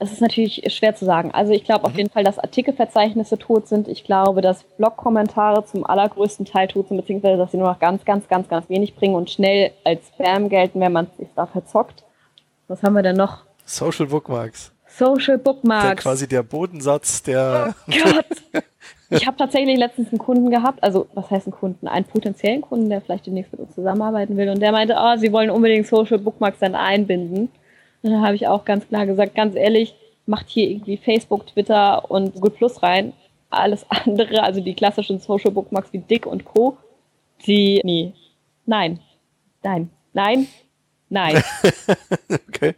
es ist natürlich schwer zu sagen. Also ich glaube auf jeden Fall, dass Artikelverzeichnisse tot sind. Ich glaube, dass Blog-Kommentare zum allergrößten Teil tot sind, beziehungsweise dass sie nur noch ganz, ganz, ganz, ganz wenig bringen und schnell als Spam gelten, wenn man sich da verzockt. Was haben wir denn noch? Social Bookmarks. Social Der, Bookmarks. quasi der Bodensatz der. Gott. Ich habe tatsächlich letztens einen Kunden gehabt, also was heißt einen Kunden? Einen potenziellen Kunden, der vielleicht demnächst mit uns zusammenarbeiten will. Und der meinte, oh, sie wollen unbedingt Social Bookmarks dann einbinden. Und dann habe ich auch ganz klar gesagt, ganz ehrlich, macht hier irgendwie Facebook, Twitter und Google Plus rein. Alles andere, also die klassischen Social Bookmarks wie Dick und Co., die, nee, nein, nein, nein, nein. okay.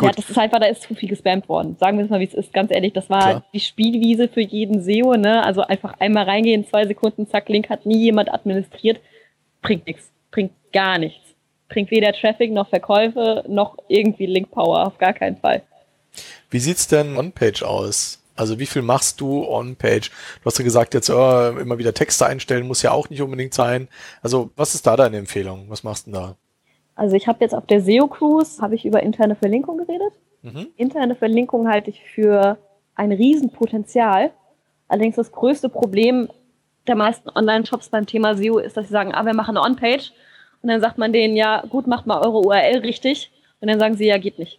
Ja, Gut. das ist einfach, da ist zu viel gespammt worden. Sagen wir es mal, wie es ist. Ganz ehrlich, das war Klar. die Spielwiese für jeden SEO, ne? Also einfach einmal reingehen, zwei Sekunden, zack, Link hat nie jemand administriert. Bringt nichts. Bringt gar nichts. Bringt weder Traffic noch Verkäufe noch irgendwie Link Power. Auf gar keinen Fall. Wie sieht's denn on-page aus? Also wie viel machst du on-page? Du hast ja gesagt, jetzt oh, immer wieder Texte einstellen muss ja auch nicht unbedingt sein. Also was ist da deine Empfehlung? Was machst du denn da? Also ich habe jetzt auf der SEO Cruise habe ich über interne Verlinkung geredet. Mhm. Interne Verlinkung halte ich für ein Riesenpotenzial. Allerdings das größte Problem der meisten Online-Shops beim Thema SEO ist, dass sie sagen, ah, wir machen eine On-Page. Und dann sagt man denen, ja, gut, macht mal eure URL richtig. Und dann sagen sie, ja, geht nicht.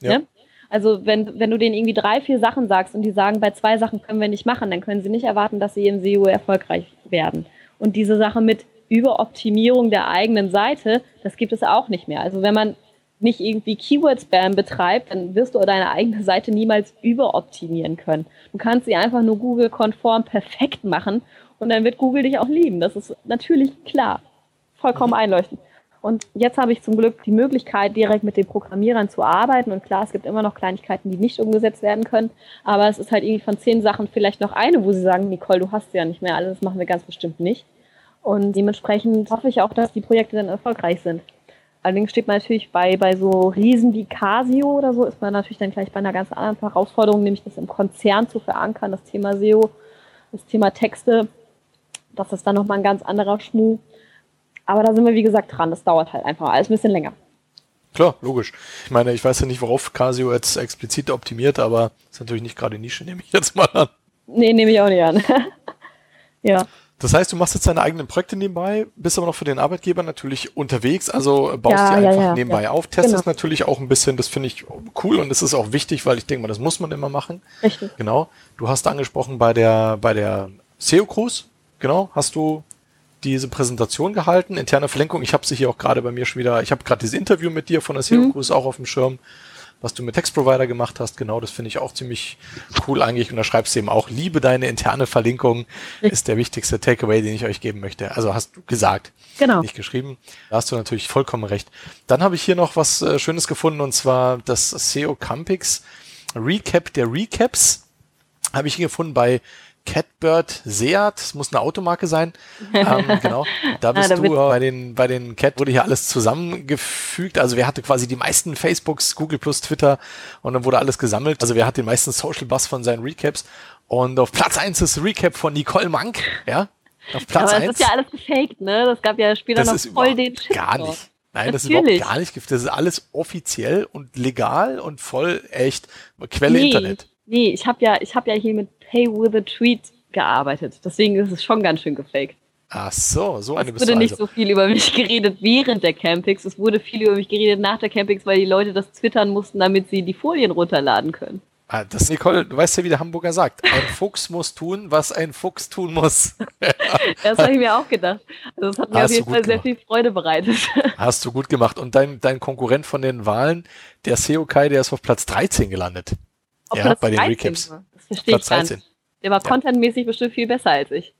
Ja. Ne? Also wenn, wenn du denen irgendwie drei, vier Sachen sagst und die sagen, bei zwei Sachen können wir nicht machen, dann können sie nicht erwarten, dass sie im SEO erfolgreich werden. Und diese Sache mit Überoptimierung der eigenen Seite, das gibt es auch nicht mehr. Also wenn man nicht irgendwie Keyword-Spam betreibt, dann wirst du deine eigene Seite niemals überoptimieren können. Du kannst sie einfach nur Google-konform perfekt machen und dann wird Google dich auch lieben. Das ist natürlich klar. Vollkommen einleuchtend. Und jetzt habe ich zum Glück die Möglichkeit, direkt mit den Programmierern zu arbeiten. Und klar, es gibt immer noch Kleinigkeiten, die nicht umgesetzt werden können. Aber es ist halt irgendwie von zehn Sachen vielleicht noch eine, wo sie sagen, Nicole, du hast ja nicht mehr alles, das machen wir ganz bestimmt nicht. Und dementsprechend hoffe ich auch, dass die Projekte dann erfolgreich sind. Allerdings steht man natürlich bei, bei so Riesen wie Casio oder so, ist man natürlich dann gleich bei einer ganz anderen Herausforderung, nämlich das im Konzern zu verankern, das Thema SEO, das Thema Texte. Das ist dann nochmal ein ganz anderer Schmuh. Aber da sind wir, wie gesagt, dran. Das dauert halt einfach alles ein bisschen länger. Klar, logisch. Ich meine, ich weiß ja nicht, worauf Casio jetzt explizit optimiert, aber ist natürlich nicht gerade Nische, nehme ich jetzt mal an. Nee, nehme ich auch nicht an. ja. Das heißt, du machst jetzt deine eigenen Projekte nebenbei, bist aber noch für den Arbeitgeber natürlich unterwegs, also baust Ja, die ja, einfach ja, nebenbei auf, testest Genau. natürlich auch ein bisschen, das finde ich cool und das ist auch wichtig, weil ich denke mal, das muss man immer machen. Richtig. Genau. Du hast angesprochen bei der, bei der SEO Cruise, genau, hast du diese Präsentation gehalten, interne Verlinkung. Ich habe sie hier auch gerade bei mir schon wieder, ich habe gerade dieses Interview mit dir von der SEO Cruise auch auf dem Schirm, was du mit Textprovider gemacht hast. Genau, das finde ich auch ziemlich cool eigentlich. Und da schreibst du eben auch, liebe deine interne Verlinkung, ist der wichtigste Takeaway, den ich euch geben möchte. Also hast du gesagt, Genau. nicht geschrieben. Da hast du natürlich vollkommen recht. Dann habe ich hier noch was äh, Schönes gefunden und zwar das SEO Campix Recap der Recaps. Habe ich hier gefunden bei Catbird Seat, das muss eine Automarke sein. ähm, genau. Da bist da du äh, bei den, bei den Cat wurde hier alles zusammengefügt. Also wer hatte quasi die meisten Facebooks, Google plus Twitter und dann wurde alles gesammelt. Also wer hat den meisten Social Buzz von seinen Recaps. Und auf Platz eins ist Recap von Nicole Mank, ja. Auf Platz Aber das eins. ist ja alles gefaked, ne? Das gab ja später Das noch ist voll den Shit. gar drauf. nicht. Nein, das ist Natürlich. überhaupt gar nicht gift. Das ist alles offiziell und legal und voll echt. Quelle Nee, Internet. nee, ich habe ja, ich habe ja hier mit Pay with a Tweet gearbeitet. Deswegen ist es schon ganz schön gefaked. Ach so, so eine Es wurde du nicht also. so viel über mich geredet während der Campings. Es wurde viel über mich geredet nach der Campings, weil die Leute das twittern mussten, damit sie die Folien runterladen können. Ah, das Nicole, du weißt ja, wie der Hamburger sagt. Ein Fuchs muss tun, was ein Fuchs tun muss. Das habe ich mir auch gedacht. Also das hat mir Hast auf jeden Fall sehr gemacht. viel Freude bereitet. Hast du gut gemacht. Und dein, dein Konkurrent von den Wahlen, der Seokai, der ist auf Platz 13 gelandet. Ob Ja, das bei den 13 Recaps. war, verstehe Platz gar 13. nicht. Der war Ja. contentmäßig bestimmt viel besser als ich.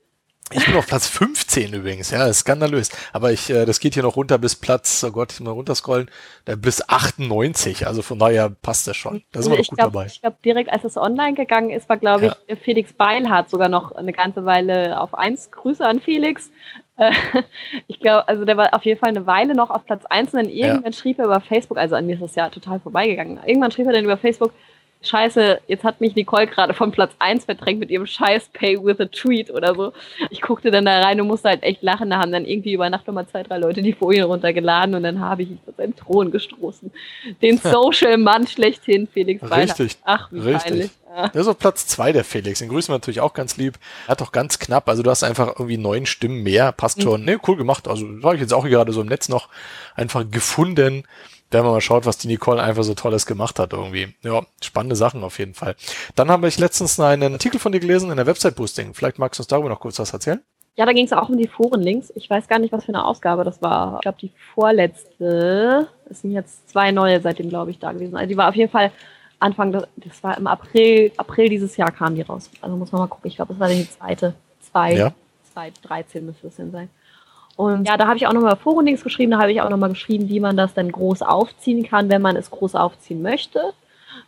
Ich bin auf Platz 15 übrigens, ja, ist skandalös. Aber ich, äh, das geht hier noch runter bis Platz, oh Gott, ich muss mal runterscrollen, da bis 98. Also von daher passt das schon. Da sind wir noch ich gut glaube, dabei. ich glaube, direkt als es online gegangen ist, war, glaube ich, Felix Beilhardt sogar noch eine ganze Weile auf eins. Grüße an Felix. Äh, Ich glaube, also der war auf jeden Fall eine Weile noch auf Platz eins und dann irgendwann schrieb er über Facebook, also an mir ist das ja total vorbeigegangen. Irgendwann schrieb er dann über Facebook, Scheiße, jetzt hat mich Nicole gerade von Platz eins verdrängt mit ihrem Scheiß Pay with a Tweet oder so. Ich guckte dann da rein und musste halt echt lachen. Da haben dann irgendwie über Nacht nochmal zwei, drei Leute die Folien runtergeladen und dann habe ich ihn vor seinen Thron gestoßen. Den Social-Mann schlechthin, Felix Beilhardt. Richtig, Ach, wie richtig. peinlich. Ja. Der ist auf Platz zwei der Felix. Den grüßen wir natürlich auch ganz lieb. Er hat doch ganz knapp, also du hast einfach irgendwie neun Stimmen mehr, Mhm. passt schon. Ne, cool gemacht. Also das habe ich jetzt auch gerade so im Netz noch einfach gefunden. Wenn man mal schaut, was die Nicole einfach so Tolles gemacht hat irgendwie. Ja, spannende Sachen auf jeden Fall. Dann habe ich letztens einen Artikel von dir gelesen in der Website Boosting. Vielleicht magst du uns darüber noch kurz was erzählen? Ja, da ging es auch um die Forenlinks. Ich weiß gar nicht, was für eine Ausgabe das war. Ich glaube, die vorletzte. Es sind jetzt zwei neue seitdem, glaube ich, da gewesen. Also die war auf jeden Fall Anfang, des- das war im April, April dieses Jahr kam die raus. Also muss man mal gucken. Ich glaube, das war die zweite. Zwei, Ja. 2013 müsste es denn sein. Und ja, da habe ich auch nochmal Forenlinks geschrieben. Da habe ich auch nochmal geschrieben, wie man das dann groß aufziehen kann, wenn man es groß aufziehen möchte.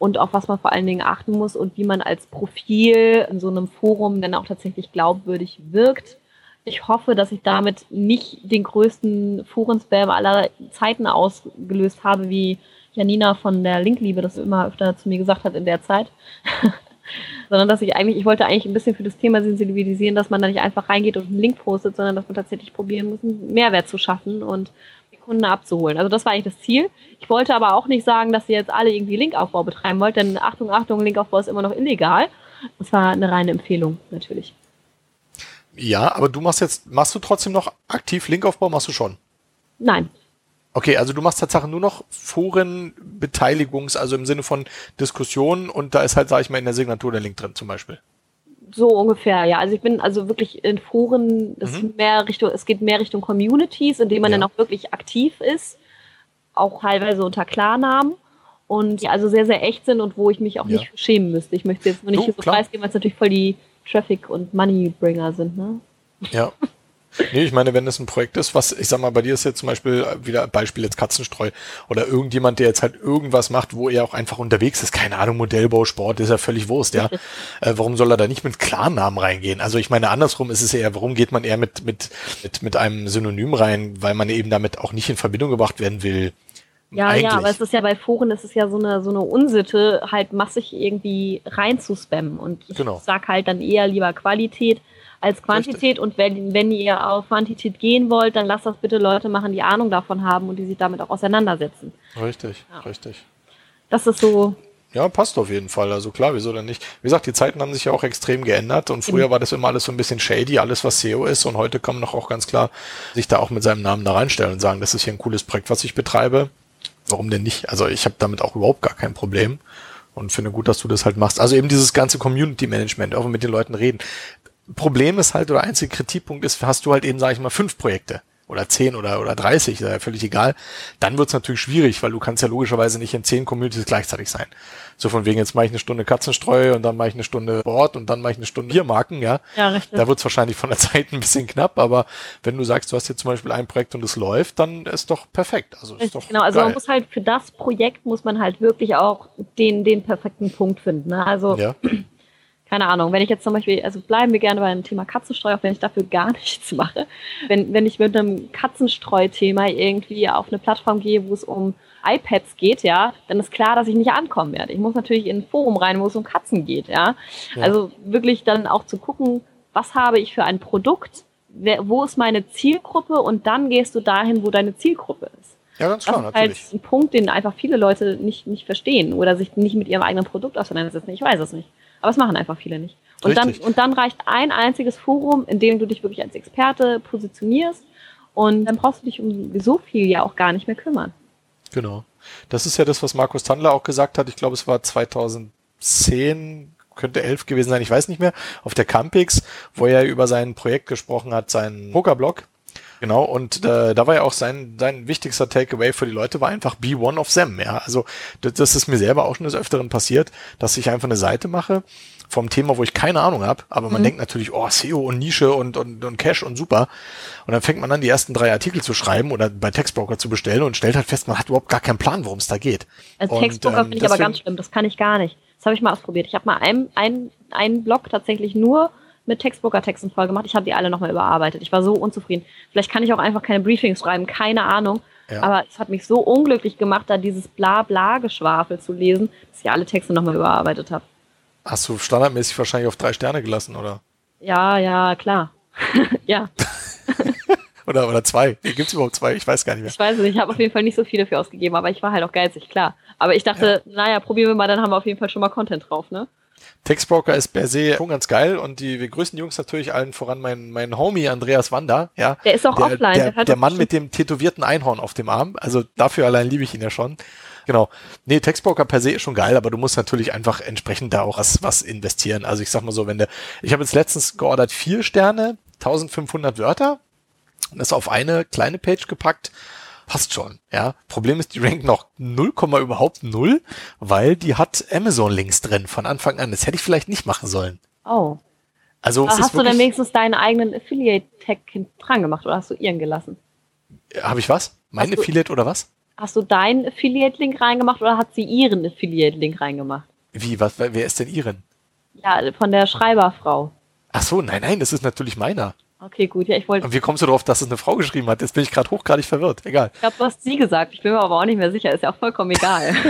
Und auf was man vor allen Dingen achten muss und wie man als Profil in so einem Forum dann auch tatsächlich glaubwürdig wirkt. Ich hoffe, dass ich damit nicht den größten Forenspam aller Zeiten ausgelöst habe, wie Janina von der Linkliebe das immer öfter zu mir gesagt hat in der Zeit. sondern dass ich eigentlich, ich wollte eigentlich ein bisschen für das Thema sensibilisieren, dass man da nicht einfach reingeht und einen Link postet, sondern dass man tatsächlich probieren muss, einen Mehrwert zu schaffen und die Kunden abzuholen. Also das war eigentlich das Ziel. Ich wollte aber auch nicht sagen, dass ihr jetzt alle irgendwie Linkaufbau betreiben wollt, denn Achtung, Achtung, Linkaufbau ist immer noch illegal. Das war eine reine Empfehlung, natürlich. Ja, aber du machst jetzt, machst du trotzdem noch aktiv Linkaufbau? Machst du schon? Nein. Okay, also du machst tatsächlich nur noch Forenbeteiligungs, also im Sinne von Diskussionen und da ist halt, sag ich mal, in der Signatur der Link drin zum Beispiel. So ungefähr, ja. Also ich bin also wirklich in Foren, es, Mhm. mehr Richtung, es geht mehr Richtung Communities, in denen man Ja. dann auch wirklich aktiv ist, auch teilweise unter Klarnamen und die also sehr, sehr echt sind und wo ich mich auch Ja. nicht schämen müsste. Ich möchte jetzt nur nicht Du, so klar. preisgeben, weil es natürlich voll die Traffic- und Moneybringer sind, ne? Ja. Nee, ich meine, wenn es ein Projekt ist, was, ich sag mal, bei dir ist jetzt zum Beispiel wieder Beispiel jetzt Katzenstreu oder irgendjemand, der jetzt halt irgendwas macht, wo er auch einfach unterwegs ist, keine Ahnung, Modellbau, Sport, ist ja völlig Wurst, ja. Äh, warum soll er da nicht mit Klarnamen reingehen? Also ich meine, andersrum ist es eher, warum geht man eher mit, mit, mit, mit einem Synonym rein, weil man eben damit auch nicht in Verbindung gebracht werden will. Ja, Eigentlich. ja, aber es ist ja bei Foren, es ist ja so eine, so eine Unsitte, halt massig irgendwie reinzuspammen. Und ich Genau. sag halt dann eher lieber Qualität als Quantität. Und wenn, wenn ihr auf Quantität gehen wollt, dann lasst das bitte Leute machen, die Ahnung davon haben und die sich damit auch auseinandersetzen. Richtig, Ja. richtig. Das ist so, Ja, passt auf jeden Fall. Also klar, wieso denn nicht? Wie gesagt, die Zeiten haben sich ja auch extrem geändert und früher war das immer alles so ein bisschen shady, alles was SEO ist und heute kann man doch auch ganz klar sich da auch mit seinem Namen da reinstellen und sagen, das ist hier ein cooles Projekt, was ich betreibe. Warum denn nicht? Also ich habe damit auch überhaupt gar kein Problem und finde gut, dass du das halt machst. Also eben dieses ganze Community Management, auch mit den Leuten reden. Problem ist halt, oder einziger Kritikpunkt ist, hast du halt eben, sage ich mal, fünf Projekte oder zehn oder, oder 30, ist ja völlig egal, dann wird's natürlich schwierig, weil du kannst ja logischerweise nicht in zehn Communities gleichzeitig sein. So von wegen, jetzt mache ich eine Stunde Katzenstreu und dann mache ich eine Stunde Sport und dann mache ich eine Stunde Biermarken, ja. ja, richtig. Da wird's wahrscheinlich von der Zeit ein bisschen knapp, aber wenn du sagst, du hast jetzt zum Beispiel ein Projekt und es läuft, dann ist doch perfekt. Also ist doch genau, also man geil. muss halt für das Projekt muss man halt wirklich auch den, den perfekten Punkt finden. Ne? Also, ja, keine Ahnung, wenn ich jetzt zum Beispiel, also bleiben wir gerne beim Thema Katzenstreu, auch wenn ich dafür gar nichts mache. Wenn, wenn ich mit einem Katzenstreu-Thema irgendwie auf eine Plattform gehe, wo es um iPads geht, ja, dann ist klar, dass ich nicht ankommen werde. Ich muss natürlich in ein Forum rein, wo es um Katzen geht, ja. Ja. Also wirklich dann auch zu gucken, was habe ich für ein Produkt, wer, wo ist meine Zielgruppe und dann gehst du dahin, wo deine Zielgruppe ist. ja, ganz Das klar, ist halt natürlich. ein Punkt, den einfach viele Leute nicht, nicht verstehen oder sich nicht mit ihrem eigenen Produkt auseinandersetzen. Ich weiß es nicht. Aber es machen einfach viele nicht. Und dann, und dann reicht ein einziges Forum, in dem du dich wirklich als Experte positionierst. Und dann brauchst du dich um so viel ja auch gar nicht mehr kümmern. Genau. Das ist ja das, was Markus Tandler auch gesagt hat. Ich glaube, es war 2010, könnte 11 gewesen sein, ich weiß nicht mehr, auf der Campix, wo er über sein Projekt gesprochen hat, seinen Pokerblog. Genau, und äh, da war ja auch sein, sein wichtigster Takeaway für die Leute, war einfach be one of them. Ja, also das, das ist mir selber auch schon des Öfteren passiert, dass ich einfach eine Seite mache vom Thema, wo ich keine Ahnung habe, aber man denkt natürlich, oh, SEO und Nische und, und, und Cash und super. Und dann fängt man an, die ersten drei Artikel zu schreiben oder bei Textbroker zu bestellen und stellt halt fest, man hat überhaupt gar keinen Plan, worum es da geht. Als Und, Textbroker ähm, finde ich aber ganz schlimm. Das kann ich gar nicht. Das habe ich mal ausprobiert. Ich habe mal einen, einen, einen Blog tatsächlich nur mit Textbroker-Texten voll gemacht. Ich habe die alle nochmal überarbeitet. Ich war so unzufrieden. Vielleicht kann ich auch einfach keine Briefings schreiben, keine Ahnung. Ja. Aber es hat mich so unglücklich gemacht, da dieses Bla-Bla-Geschwafel zu lesen, dass ich alle Texte nochmal überarbeitet habe. Hast du standardmäßig wahrscheinlich auf drei Sterne gelassen, oder? Ja, ja, klar. ja, Oder, oder zwei? Nee, gibt's überhaupt zwei? Ich weiß gar nicht mehr. ich weiß es nicht. Ich habe auf jeden Fall nicht so viele für ausgegeben, aber ich war halt auch geizig, klar. Aber ich dachte, naja, probieren wir mal, dann haben wir auf jeden Fall schon mal Content drauf, ne? Textbroker ist per se schon ganz geil und die wir grüßen Jungs natürlich allen voran meinen mein Homie Andreas Wander, ja. Der ist auch der, offline, Der, der der Mann mit dem tätowierten Einhorn auf dem Arm. Also dafür allein liebe ich ihn ja schon. Genau. Nee, Textbroker per se ist schon geil, aber du musst natürlich einfach entsprechend da auch was, was investieren. Also ich sag mal so, wenn der, ich habe jetzt letztens geordert vier Sterne, 1500 Wörter und das auf eine kleine Page gepackt. Passt schon, ja. Problem ist, die rankt noch 0, überhaupt 0, weil die hat Amazon-Links drin von Anfang an. Das hätte ich vielleicht nicht machen sollen. Oh. Also hast du denn wenigstens deinen eigenen Affiliate-Tag dran gemacht oder hast du ihren gelassen? habe ich was? Mein Hast du- Affiliate oder was? Hast du deinen Affiliate-Link reingemacht oder hat sie ihren Affiliate-Link reingemacht? Wie, was, wer ist denn Ihren? Ja, von der Schreiberfrau. Ach so, nein, nein, das ist natürlich meiner. Okay, gut. Ja, ich wollte. Und wie kommst du darauf, dass es eine Frau geschrieben hat? Jetzt bin ich gerade hochgradig verwirrt. Egal. Ich glaube, du hast sie gesagt. Ich bin mir aber auch nicht mehr sicher. Ist ja auch vollkommen egal.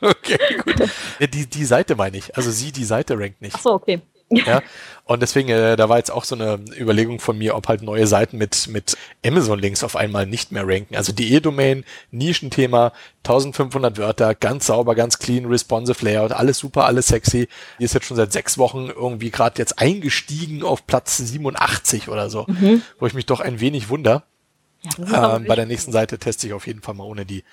Okay, gut. Die, die Seite meine ich. Also sie, die Seite rankt nicht. Ach so, okay. Ja. Und deswegen, äh, da war jetzt auch so eine Überlegung von mir, ob halt neue Seiten mit, mit Amazon-Links auf einmal nicht mehr ranken. Also die E-Domain, Nischenthema, 1500 Wörter, ganz sauber, ganz clean, responsive Layout, alles super, alles sexy. Die ist jetzt schon seit sechs Wochen irgendwie gerade jetzt eingestiegen auf Platz 87 oder so, wo ich mich doch ein wenig wunder. Ja, Ähm, bei der nächsten Seite teste ich auf jeden Fall mal ohne die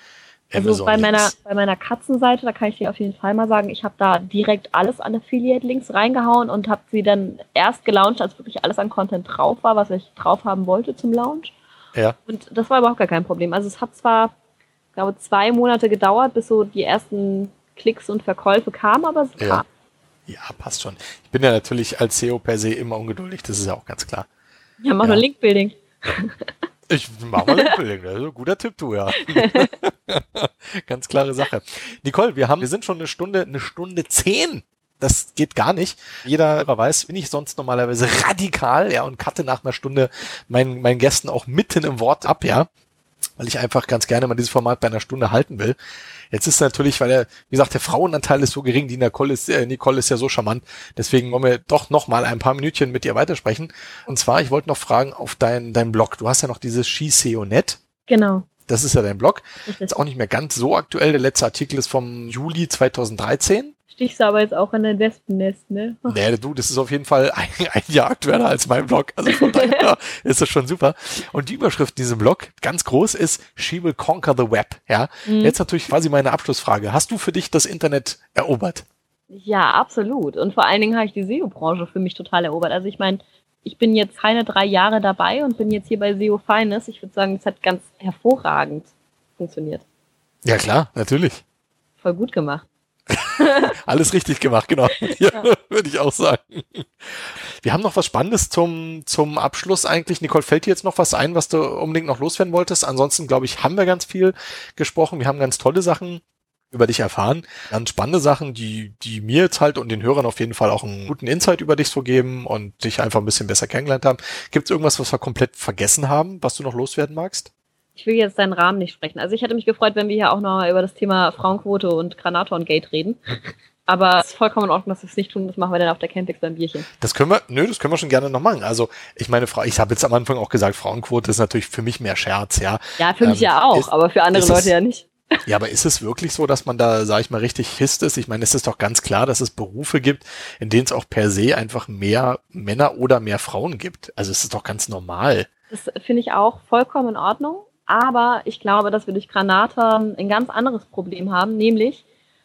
Also bei meiner, bei meiner Katzenseite, da kann ich dir auf jeden Fall mal sagen, ich habe da direkt alles an Affiliate-Links reingehauen und habe sie dann erst gelauncht, als wirklich alles an Content drauf war, was ich drauf haben wollte zum Launch. Ja, Und das war überhaupt gar kein Problem. Also es hat zwar, ich glaube, zwei Monate gedauert, bis so die ersten Klicks und Verkäufe kamen, aber es Ja. kam. ja, passt schon. Ich bin ja natürlich als SEO per se immer ungeduldig, das ist ja auch ganz klar. Ja, mach Ja. nur Linkbuilding. Ich mach mal das ist ein guter Tipp, du, ja. Ganz klare Sache. Nicole, wir haben, wir sind schon eine Stunde, eine Stunde zehn. Das geht gar nicht. Jeder weiß, bin ich sonst normalerweise radikal, ja, und cutte nach einer Stunde meinen, meinen Gästen auch mitten im Wort ab, ja. Weil ich einfach ganz gerne mal dieses Format bei einer Stunde halten will. Jetzt ist natürlich, weil der, wie gesagt, der Frauenanteil ist so gering, die Nicole ist, äh, Nicole ist ja so charmant. Deswegen wollen wir doch noch mal ein paar Minütchen mit ihr weitersprechen. Und zwar, ich wollte noch fragen auf dein, dein Blog. Du hast ja noch dieses SheSEO.net. Genau. Das ist ja dein Blog. Ist auch nicht mehr ganz so aktuell. Der letzte Artikel ist vom Juli 2013. Stichst du aber jetzt auch in dein Wespennest, ne? Nee, du, das ist auf jeden Fall ein, ein Jahr aktueller als mein Blog. Also von daher ist das schon super. Und die Überschrift in diesem Blog, ganz groß, ist She will conquer the web. Ja. Jetzt natürlich quasi meine Abschlussfrage. Hast du für dich das Internet erobert? Ja, absolut. Und vor allen Dingen habe ich die SEO-Branche für mich total erobert. Also ich meine, ich bin jetzt keine drei Jahre dabei und bin jetzt hier bei SEO Finest. Ich würde sagen, es hat ganz hervorragend funktioniert. Ja klar, natürlich. Voll gut gemacht. Alles richtig gemacht, genau. Ja, würde ich auch sagen. Wir haben noch was Spannendes zum, zum Abschluss eigentlich. Nicole, fällt dir jetzt noch was ein, was du unbedingt noch loswerden wolltest? Ansonsten, glaube ich, haben wir ganz viel gesprochen. Wir haben ganz tolle Sachen über dich erfahren. Ganz spannende Sachen, die, die mir jetzt halt und den Hörern auf jeden Fall auch einen guten Insight über dich so geben und dich einfach ein bisschen besser kennengelernt haben. Gibt es irgendwas, was wir komplett vergessen haben, was du noch loswerden magst? Ich will jetzt deinen Rahmen nicht sprechen. Also ich hätte mich gefreut, wenn wir hier auch noch über das Thema Frauenquote und Granaton-Gate reden. Aber es ist vollkommen in Ordnung, dass wir es nicht tun. Das machen wir dann auf der Campix beim Bierchen. Das können wir, nö, das können wir schon gerne noch machen. Also, ich meine, Frau, ich habe jetzt am Anfang auch gesagt, Frauenquote ist natürlich für mich mehr Scherz, ja. Ja, für mich Ähm, ja auch, ist- aber für andere ist es- Leute ja nicht. Ja, aber ist es wirklich so, dass man da, sage ich mal, richtig hisst ist? Ich meine, es ist doch ganz klar, dass es Berufe gibt, in denen es auch per se einfach mehr Männer oder mehr Frauen gibt. Also es ist doch ganz normal. Das finde ich auch vollkommen in Ordnung. Aber ich glaube, dass wir durch Granaton ein ganz anderes Problem haben, nämlich,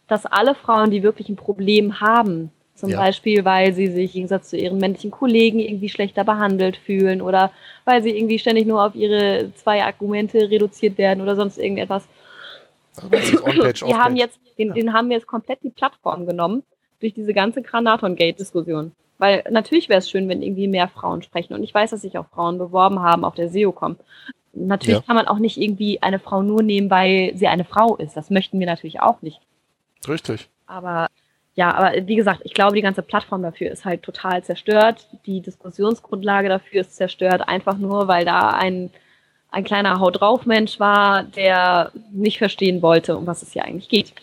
dass alle Frauen, die wirklich ein Problem haben, zum Ja. Beispiel, weil sie sich im Gegensatz zu ihren männlichen Kollegen irgendwie schlechter behandelt fühlen oder weil sie irgendwie ständig nur auf ihre zwei Argumente reduziert werden oder sonst irgendetwas, das ist On-Page, die haben jetzt, den, den haben wir jetzt komplett die Plattform genommen durch diese ganze Granaton-Gate-Diskussion. Weil natürlich wäre es schön, wenn irgendwie mehr Frauen sprechen. Und ich weiß, dass sich auch Frauen beworben haben auf der SEOCom. Natürlich Ja. kann man auch nicht irgendwie eine Frau nur nehmen, weil sie eine Frau ist. Das möchten wir natürlich auch nicht. Richtig. Aber ja, aber wie gesagt, ich glaube, die ganze Plattform dafür ist halt total zerstört. Die Diskussionsgrundlage dafür ist zerstört, einfach nur, weil da ein, ein kleiner Haut drauf Mensch war, der nicht verstehen wollte, um was es hier eigentlich geht.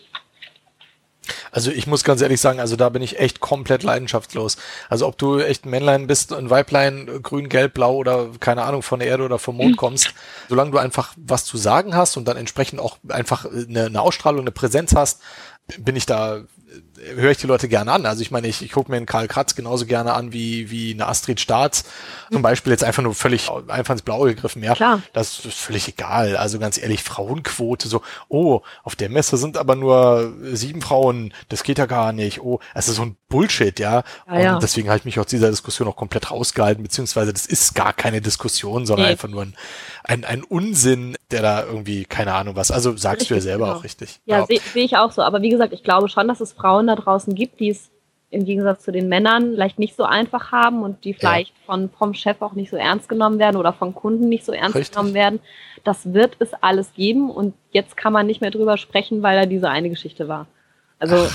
Also ich muss ganz ehrlich sagen, also da bin ich echt komplett leidenschaftslos. Also ob du echt ein Männlein bist, ein Weiblein, grün, gelb, blau oder keine Ahnung von der Erde oder vom Mond kommst, solange du einfach was zu sagen hast und dann entsprechend auch einfach eine, eine Ausstrahlung, eine Präsenz hast, bin ich da, höre ich die Leute gerne an. Also ich meine, ich, ich gucke mir einen Karl Kratz genauso gerne an wie, wie eine Astrid Staats. Zum Beispiel jetzt einfach nur völlig einfach ins Blaue gegriffen. Ja, Klar. das ist völlig egal. Also ganz ehrlich, Frauenquote, so, oh, auf der Messe sind aber nur sieben Frauen, das geht ja gar nicht. Oh, es ist so ein Bullshit, ja. Ja, Und ja. deswegen habe ich mich aus dieser Diskussion auch komplett rausgehalten, beziehungsweise das ist gar keine Diskussion, sondern Nee. einfach nur ein, ein, ein Unsinn, der da irgendwie, keine Ahnung was. Also sagst du ja Richtig, selber genau. auch richtig. Ja, sehe seh ich auch so. Aber wie gesagt, ich glaube schon, dass es Frauen da draußen gibt, die es im Gegensatz zu den Männern vielleicht nicht so einfach haben und die vielleicht von, vom Chef auch nicht so ernst genommen werden oder von Kunden nicht so ernst Richtig. genommen werden. Das wird es alles geben und jetzt kann man nicht mehr drüber sprechen, weil da diese eine Geschichte war. Also,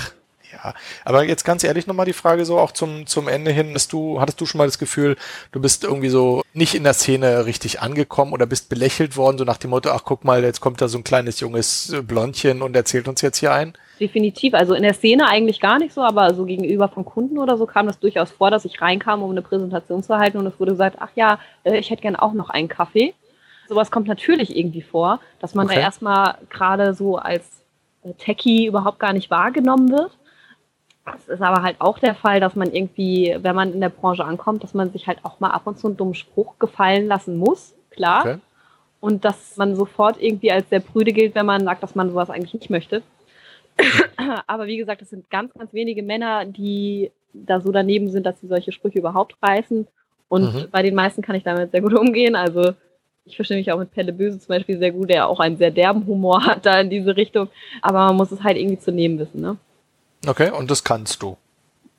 Ja, aber jetzt ganz ehrlich nochmal die Frage so auch zum, zum Ende hin, dass du, hattest du schon mal das Gefühl, du bist irgendwie so nicht in der Szene richtig angekommen oder bist belächelt worden, so nach dem Motto, ach guck mal, jetzt kommt da so ein kleines junges Blondchen und erzählt uns jetzt hier ein? Definitiv. Also in der Szene eigentlich gar nicht so, aber so gegenüber von Kunden oder so kam das durchaus vor, dass ich reinkam, um eine Präsentation zu halten und es wurde gesagt, ach ja, äh, ich hätte gern auch noch einen Kaffee. Sowas kommt natürlich irgendwie vor, dass man Okay. da erstmal gerade so als äh, Techie überhaupt gar nicht wahrgenommen wird. Es ist aber halt auch der Fall, dass man irgendwie, wenn man in der Branche ankommt, dass man sich halt auch mal ab und zu einen dummen Spruch gefallen lassen muss, klar. Okay. und dass man sofort irgendwie als sehr prüde gilt, wenn man sagt, dass man sowas eigentlich nicht möchte. Aber wie gesagt, es sind ganz, ganz wenige Männer, die da so daneben sind, dass sie solche Sprüche überhaupt reißen. Und Mhm. bei den meisten kann ich damit sehr gut umgehen. Also ich verstehe mich auch mit Pelle Böse zum Beispiel sehr gut, der auch einen sehr derben Humor hat da in diese Richtung. Aber man muss es halt irgendwie zu nehmen wissen, ne? Okay, und das kannst du.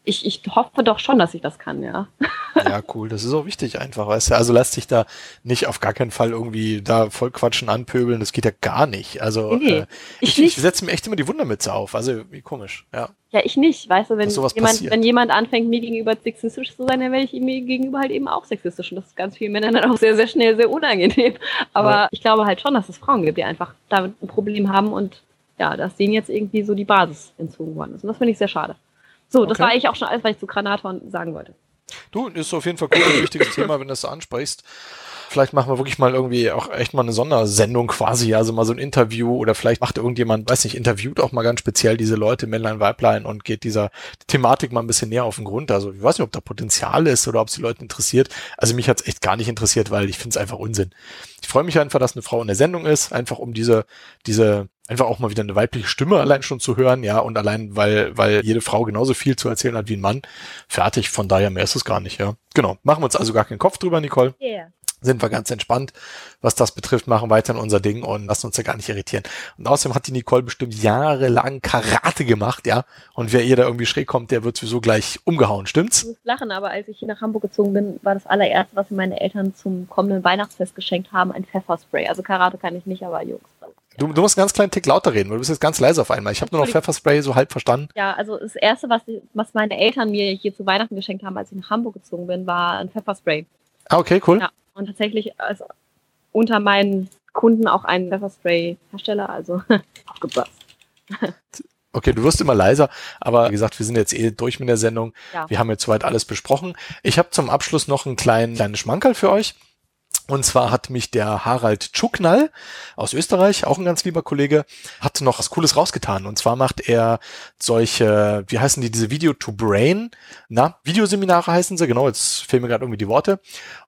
Ich, ich hoffe doch schon, dass ich das kann, ja. Ja, cool. Das ist auch wichtig einfach, weißt du. Also lass dich da nicht auf gar keinen Fall irgendwie da voll quatschen, anpöbeln. Das geht ja gar nicht. Also Nee, äh, ich ich, ich setze mir echt immer die Wundermütze auf. Also wie komisch, ja. Ja, ich nicht. Weißt du, wenn jemand, passiert. wenn jemand anfängt, mir gegenüber sexistisch zu sein, dann werde ich ihm gegenüber halt eben auch sexistisch. Und das ist ganz vielen Männern dann auch sehr, sehr schnell sehr unangenehm. Aber Ja. ich glaube halt schon, dass es Frauen gibt, die einfach damit ein Problem haben und ja, dass denen jetzt irgendwie so die Basis entzogen worden ist. Und das finde ich sehr schade. So, das Okay. war eigentlich auch schon alles, was ich zu Granathorn sagen wollte. Du, ist auf jeden Fall cool, ein wichtiges Thema, wenn du das so ansprichst. Vielleicht machen wir wirklich mal irgendwie auch echt mal eine Sondersendung quasi, also mal so ein Interview oder vielleicht macht irgendjemand, weiß nicht, interviewt auch mal ganz speziell diese Leute, Männlein, Weiblein und geht dieser Thematik mal ein bisschen näher auf den Grund. Also ich weiß nicht, ob da Potenzial ist oder ob es die Leute interessiert. Also mich hat es echt gar nicht interessiert, weil ich finde es einfach Unsinn. Ich freue mich einfach, dass eine Frau in der Sendung ist, einfach um diese, diese, einfach auch mal wieder eine weibliche Stimme allein schon zu hören, ja, und allein, weil, weil jede Frau genauso viel zu erzählen hat wie ein Mann. Fertig, von daher mehr ist es gar nicht, ja. Genau. Machen wir uns also gar keinen Kopf drüber, Nicole Yeah. sind wir ganz entspannt, was das betrifft, machen weiter unser Ding und lassen uns da gar nicht irritieren. Und außerdem hat die Nicole bestimmt jahrelang Karate gemacht, ja. Und wer ihr da irgendwie schräg kommt, der wird sowieso gleich umgehauen, stimmt's? Du musst lachen, aber als ich hier nach Hamburg gezogen bin, war das allererste, was mir meine Eltern zum kommenden Weihnachtsfest geschenkt haben, ein Pfefferspray. Also Karate kann ich nicht, aber Jungs. Du, du musst einen ganz kleinen Tick lauter reden, weil du bist jetzt ganz leise auf einmal. Ich habe nur noch. Pfefferspray so halb verstanden. Ja, also das erste, was, was meine Eltern mir hier zu Weihnachten geschenkt haben, als ich nach Hamburg gezogen bin, war ein Pfefferspray. Ah, okay, cool. Ja, und tatsächlich also unter meinen Kunden auch ein Pfefferspray-Hersteller, also aufgepasst. Okay, du wirst immer leiser, aber wie gesagt, wir sind jetzt eh durch mit der Sendung. Ja. Wir haben jetzt soweit alles besprochen. Ich habe zum Abschluss noch einen kleinen, kleinen Schmankerl für euch. Und zwar hat mich der Harald Tschuknall aus Österreich, auch ein ganz lieber Kollege, hat noch was Cooles rausgetan. Und zwar macht er solche, wie heißen die, diese Video to Brain, na, Videoseminare heißen sie, genau, jetzt fehlen mir gerade irgendwie die Worte.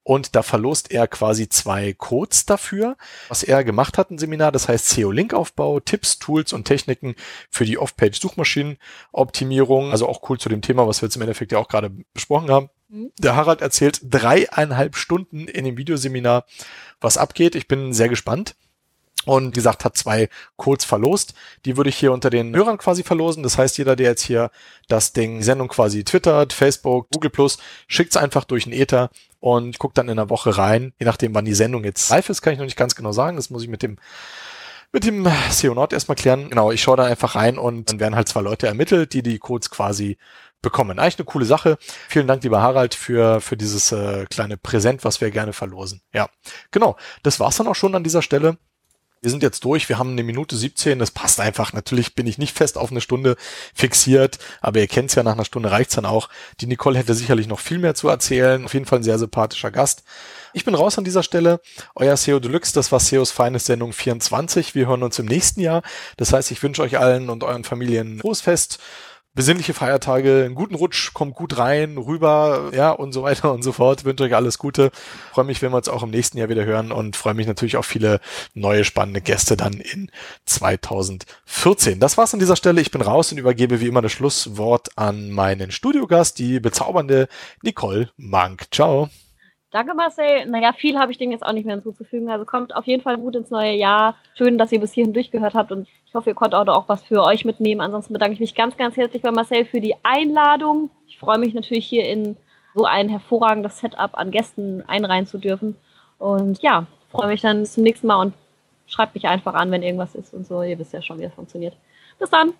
Und da verlost er quasi zwei Codes dafür. Was er gemacht hat, ein Seminar, das heißt SEO-Link-Aufbau, Tipps, Tools und Techniken für die Off-Page-Suchmaschinenoptimierung. Also auch cool zu dem Thema, was wir jetzt im Endeffekt ja auch gerade besprochen haben. Der Harald erzählt dreieinhalb Stunden in dem Videoseminar, was abgeht. Ich bin sehr gespannt. Und wie gesagt, hat zwei Codes verlost. Die würde ich hier unter den Hörern quasi verlosen. Das heißt, jeder, der jetzt hier das Ding Sendung quasi twittert, Facebook, Google Plus, schickt's einfach durch den Ether und guckt dann in der Woche rein. Je nachdem, wann die Sendung jetzt live ist, kann ich noch nicht ganz genau sagen. Das muss ich mit dem mit dem SEO Nord erstmal klären. Genau, ich schaue da einfach rein und dann werden halt zwei Leute ermittelt, die die Codes quasi bekommen. Eigentlich eine coole Sache. Vielen Dank, lieber Harald, für, für dieses äh, kleine Präsent, was wir gerne verlosen. Ja, genau. Das war's dann auch schon an dieser Stelle. Wir sind jetzt durch, wir haben eine Minute 17, das passt einfach. Natürlich bin ich nicht fest auf eine Stunde fixiert, aber ihr kennt's ja, nach einer Stunde reicht's dann auch. Die Nicole hätte sicherlich noch viel mehr zu erzählen. Auf jeden Fall ein sehr sympathischer Gast. Ich bin raus an dieser Stelle. Euer SEO Deluxe, das war SEOs Feines Sendung 24. Wir hören uns im nächsten Jahr. Das heißt, ich wünsche euch allen und euren Familien frohes Fest besinnliche Feiertage, einen guten Rutsch, kommt gut rein, rüber, ja, und so weiter und so fort. Wünsche euch alles Gute. Freue mich, wenn wir uns auch im nächsten Jahr wieder hören und freue mich natürlich auf viele neue spannende Gäste dann in 2014. Das war's an dieser Stelle. Ich bin raus und übergebe wie immer das Schlusswort an meinen Studiogast, die bezaubernde Nicole Mank. Ciao. Danke, Marcel. Naja, viel habe ich dem jetzt auch nicht mehr hinzuzufügen. Also kommt auf jeden Fall gut ins neue Jahr. Schön, dass ihr bis hierhin durchgehört habt und ich hoffe, ihr konntet auch was für euch mitnehmen. Ansonsten bedanke ich mich ganz, ganz herzlich bei Marcel für die Einladung. Ich freue mich natürlich hier in so ein hervorragendes Setup an Gästen einreihen zu dürfen. Und ja, freue mich dann bis zum nächsten Mal und schreibt mich einfach an, wenn irgendwas ist und so. Ihr wisst ja schon, wie das funktioniert. Bis dann.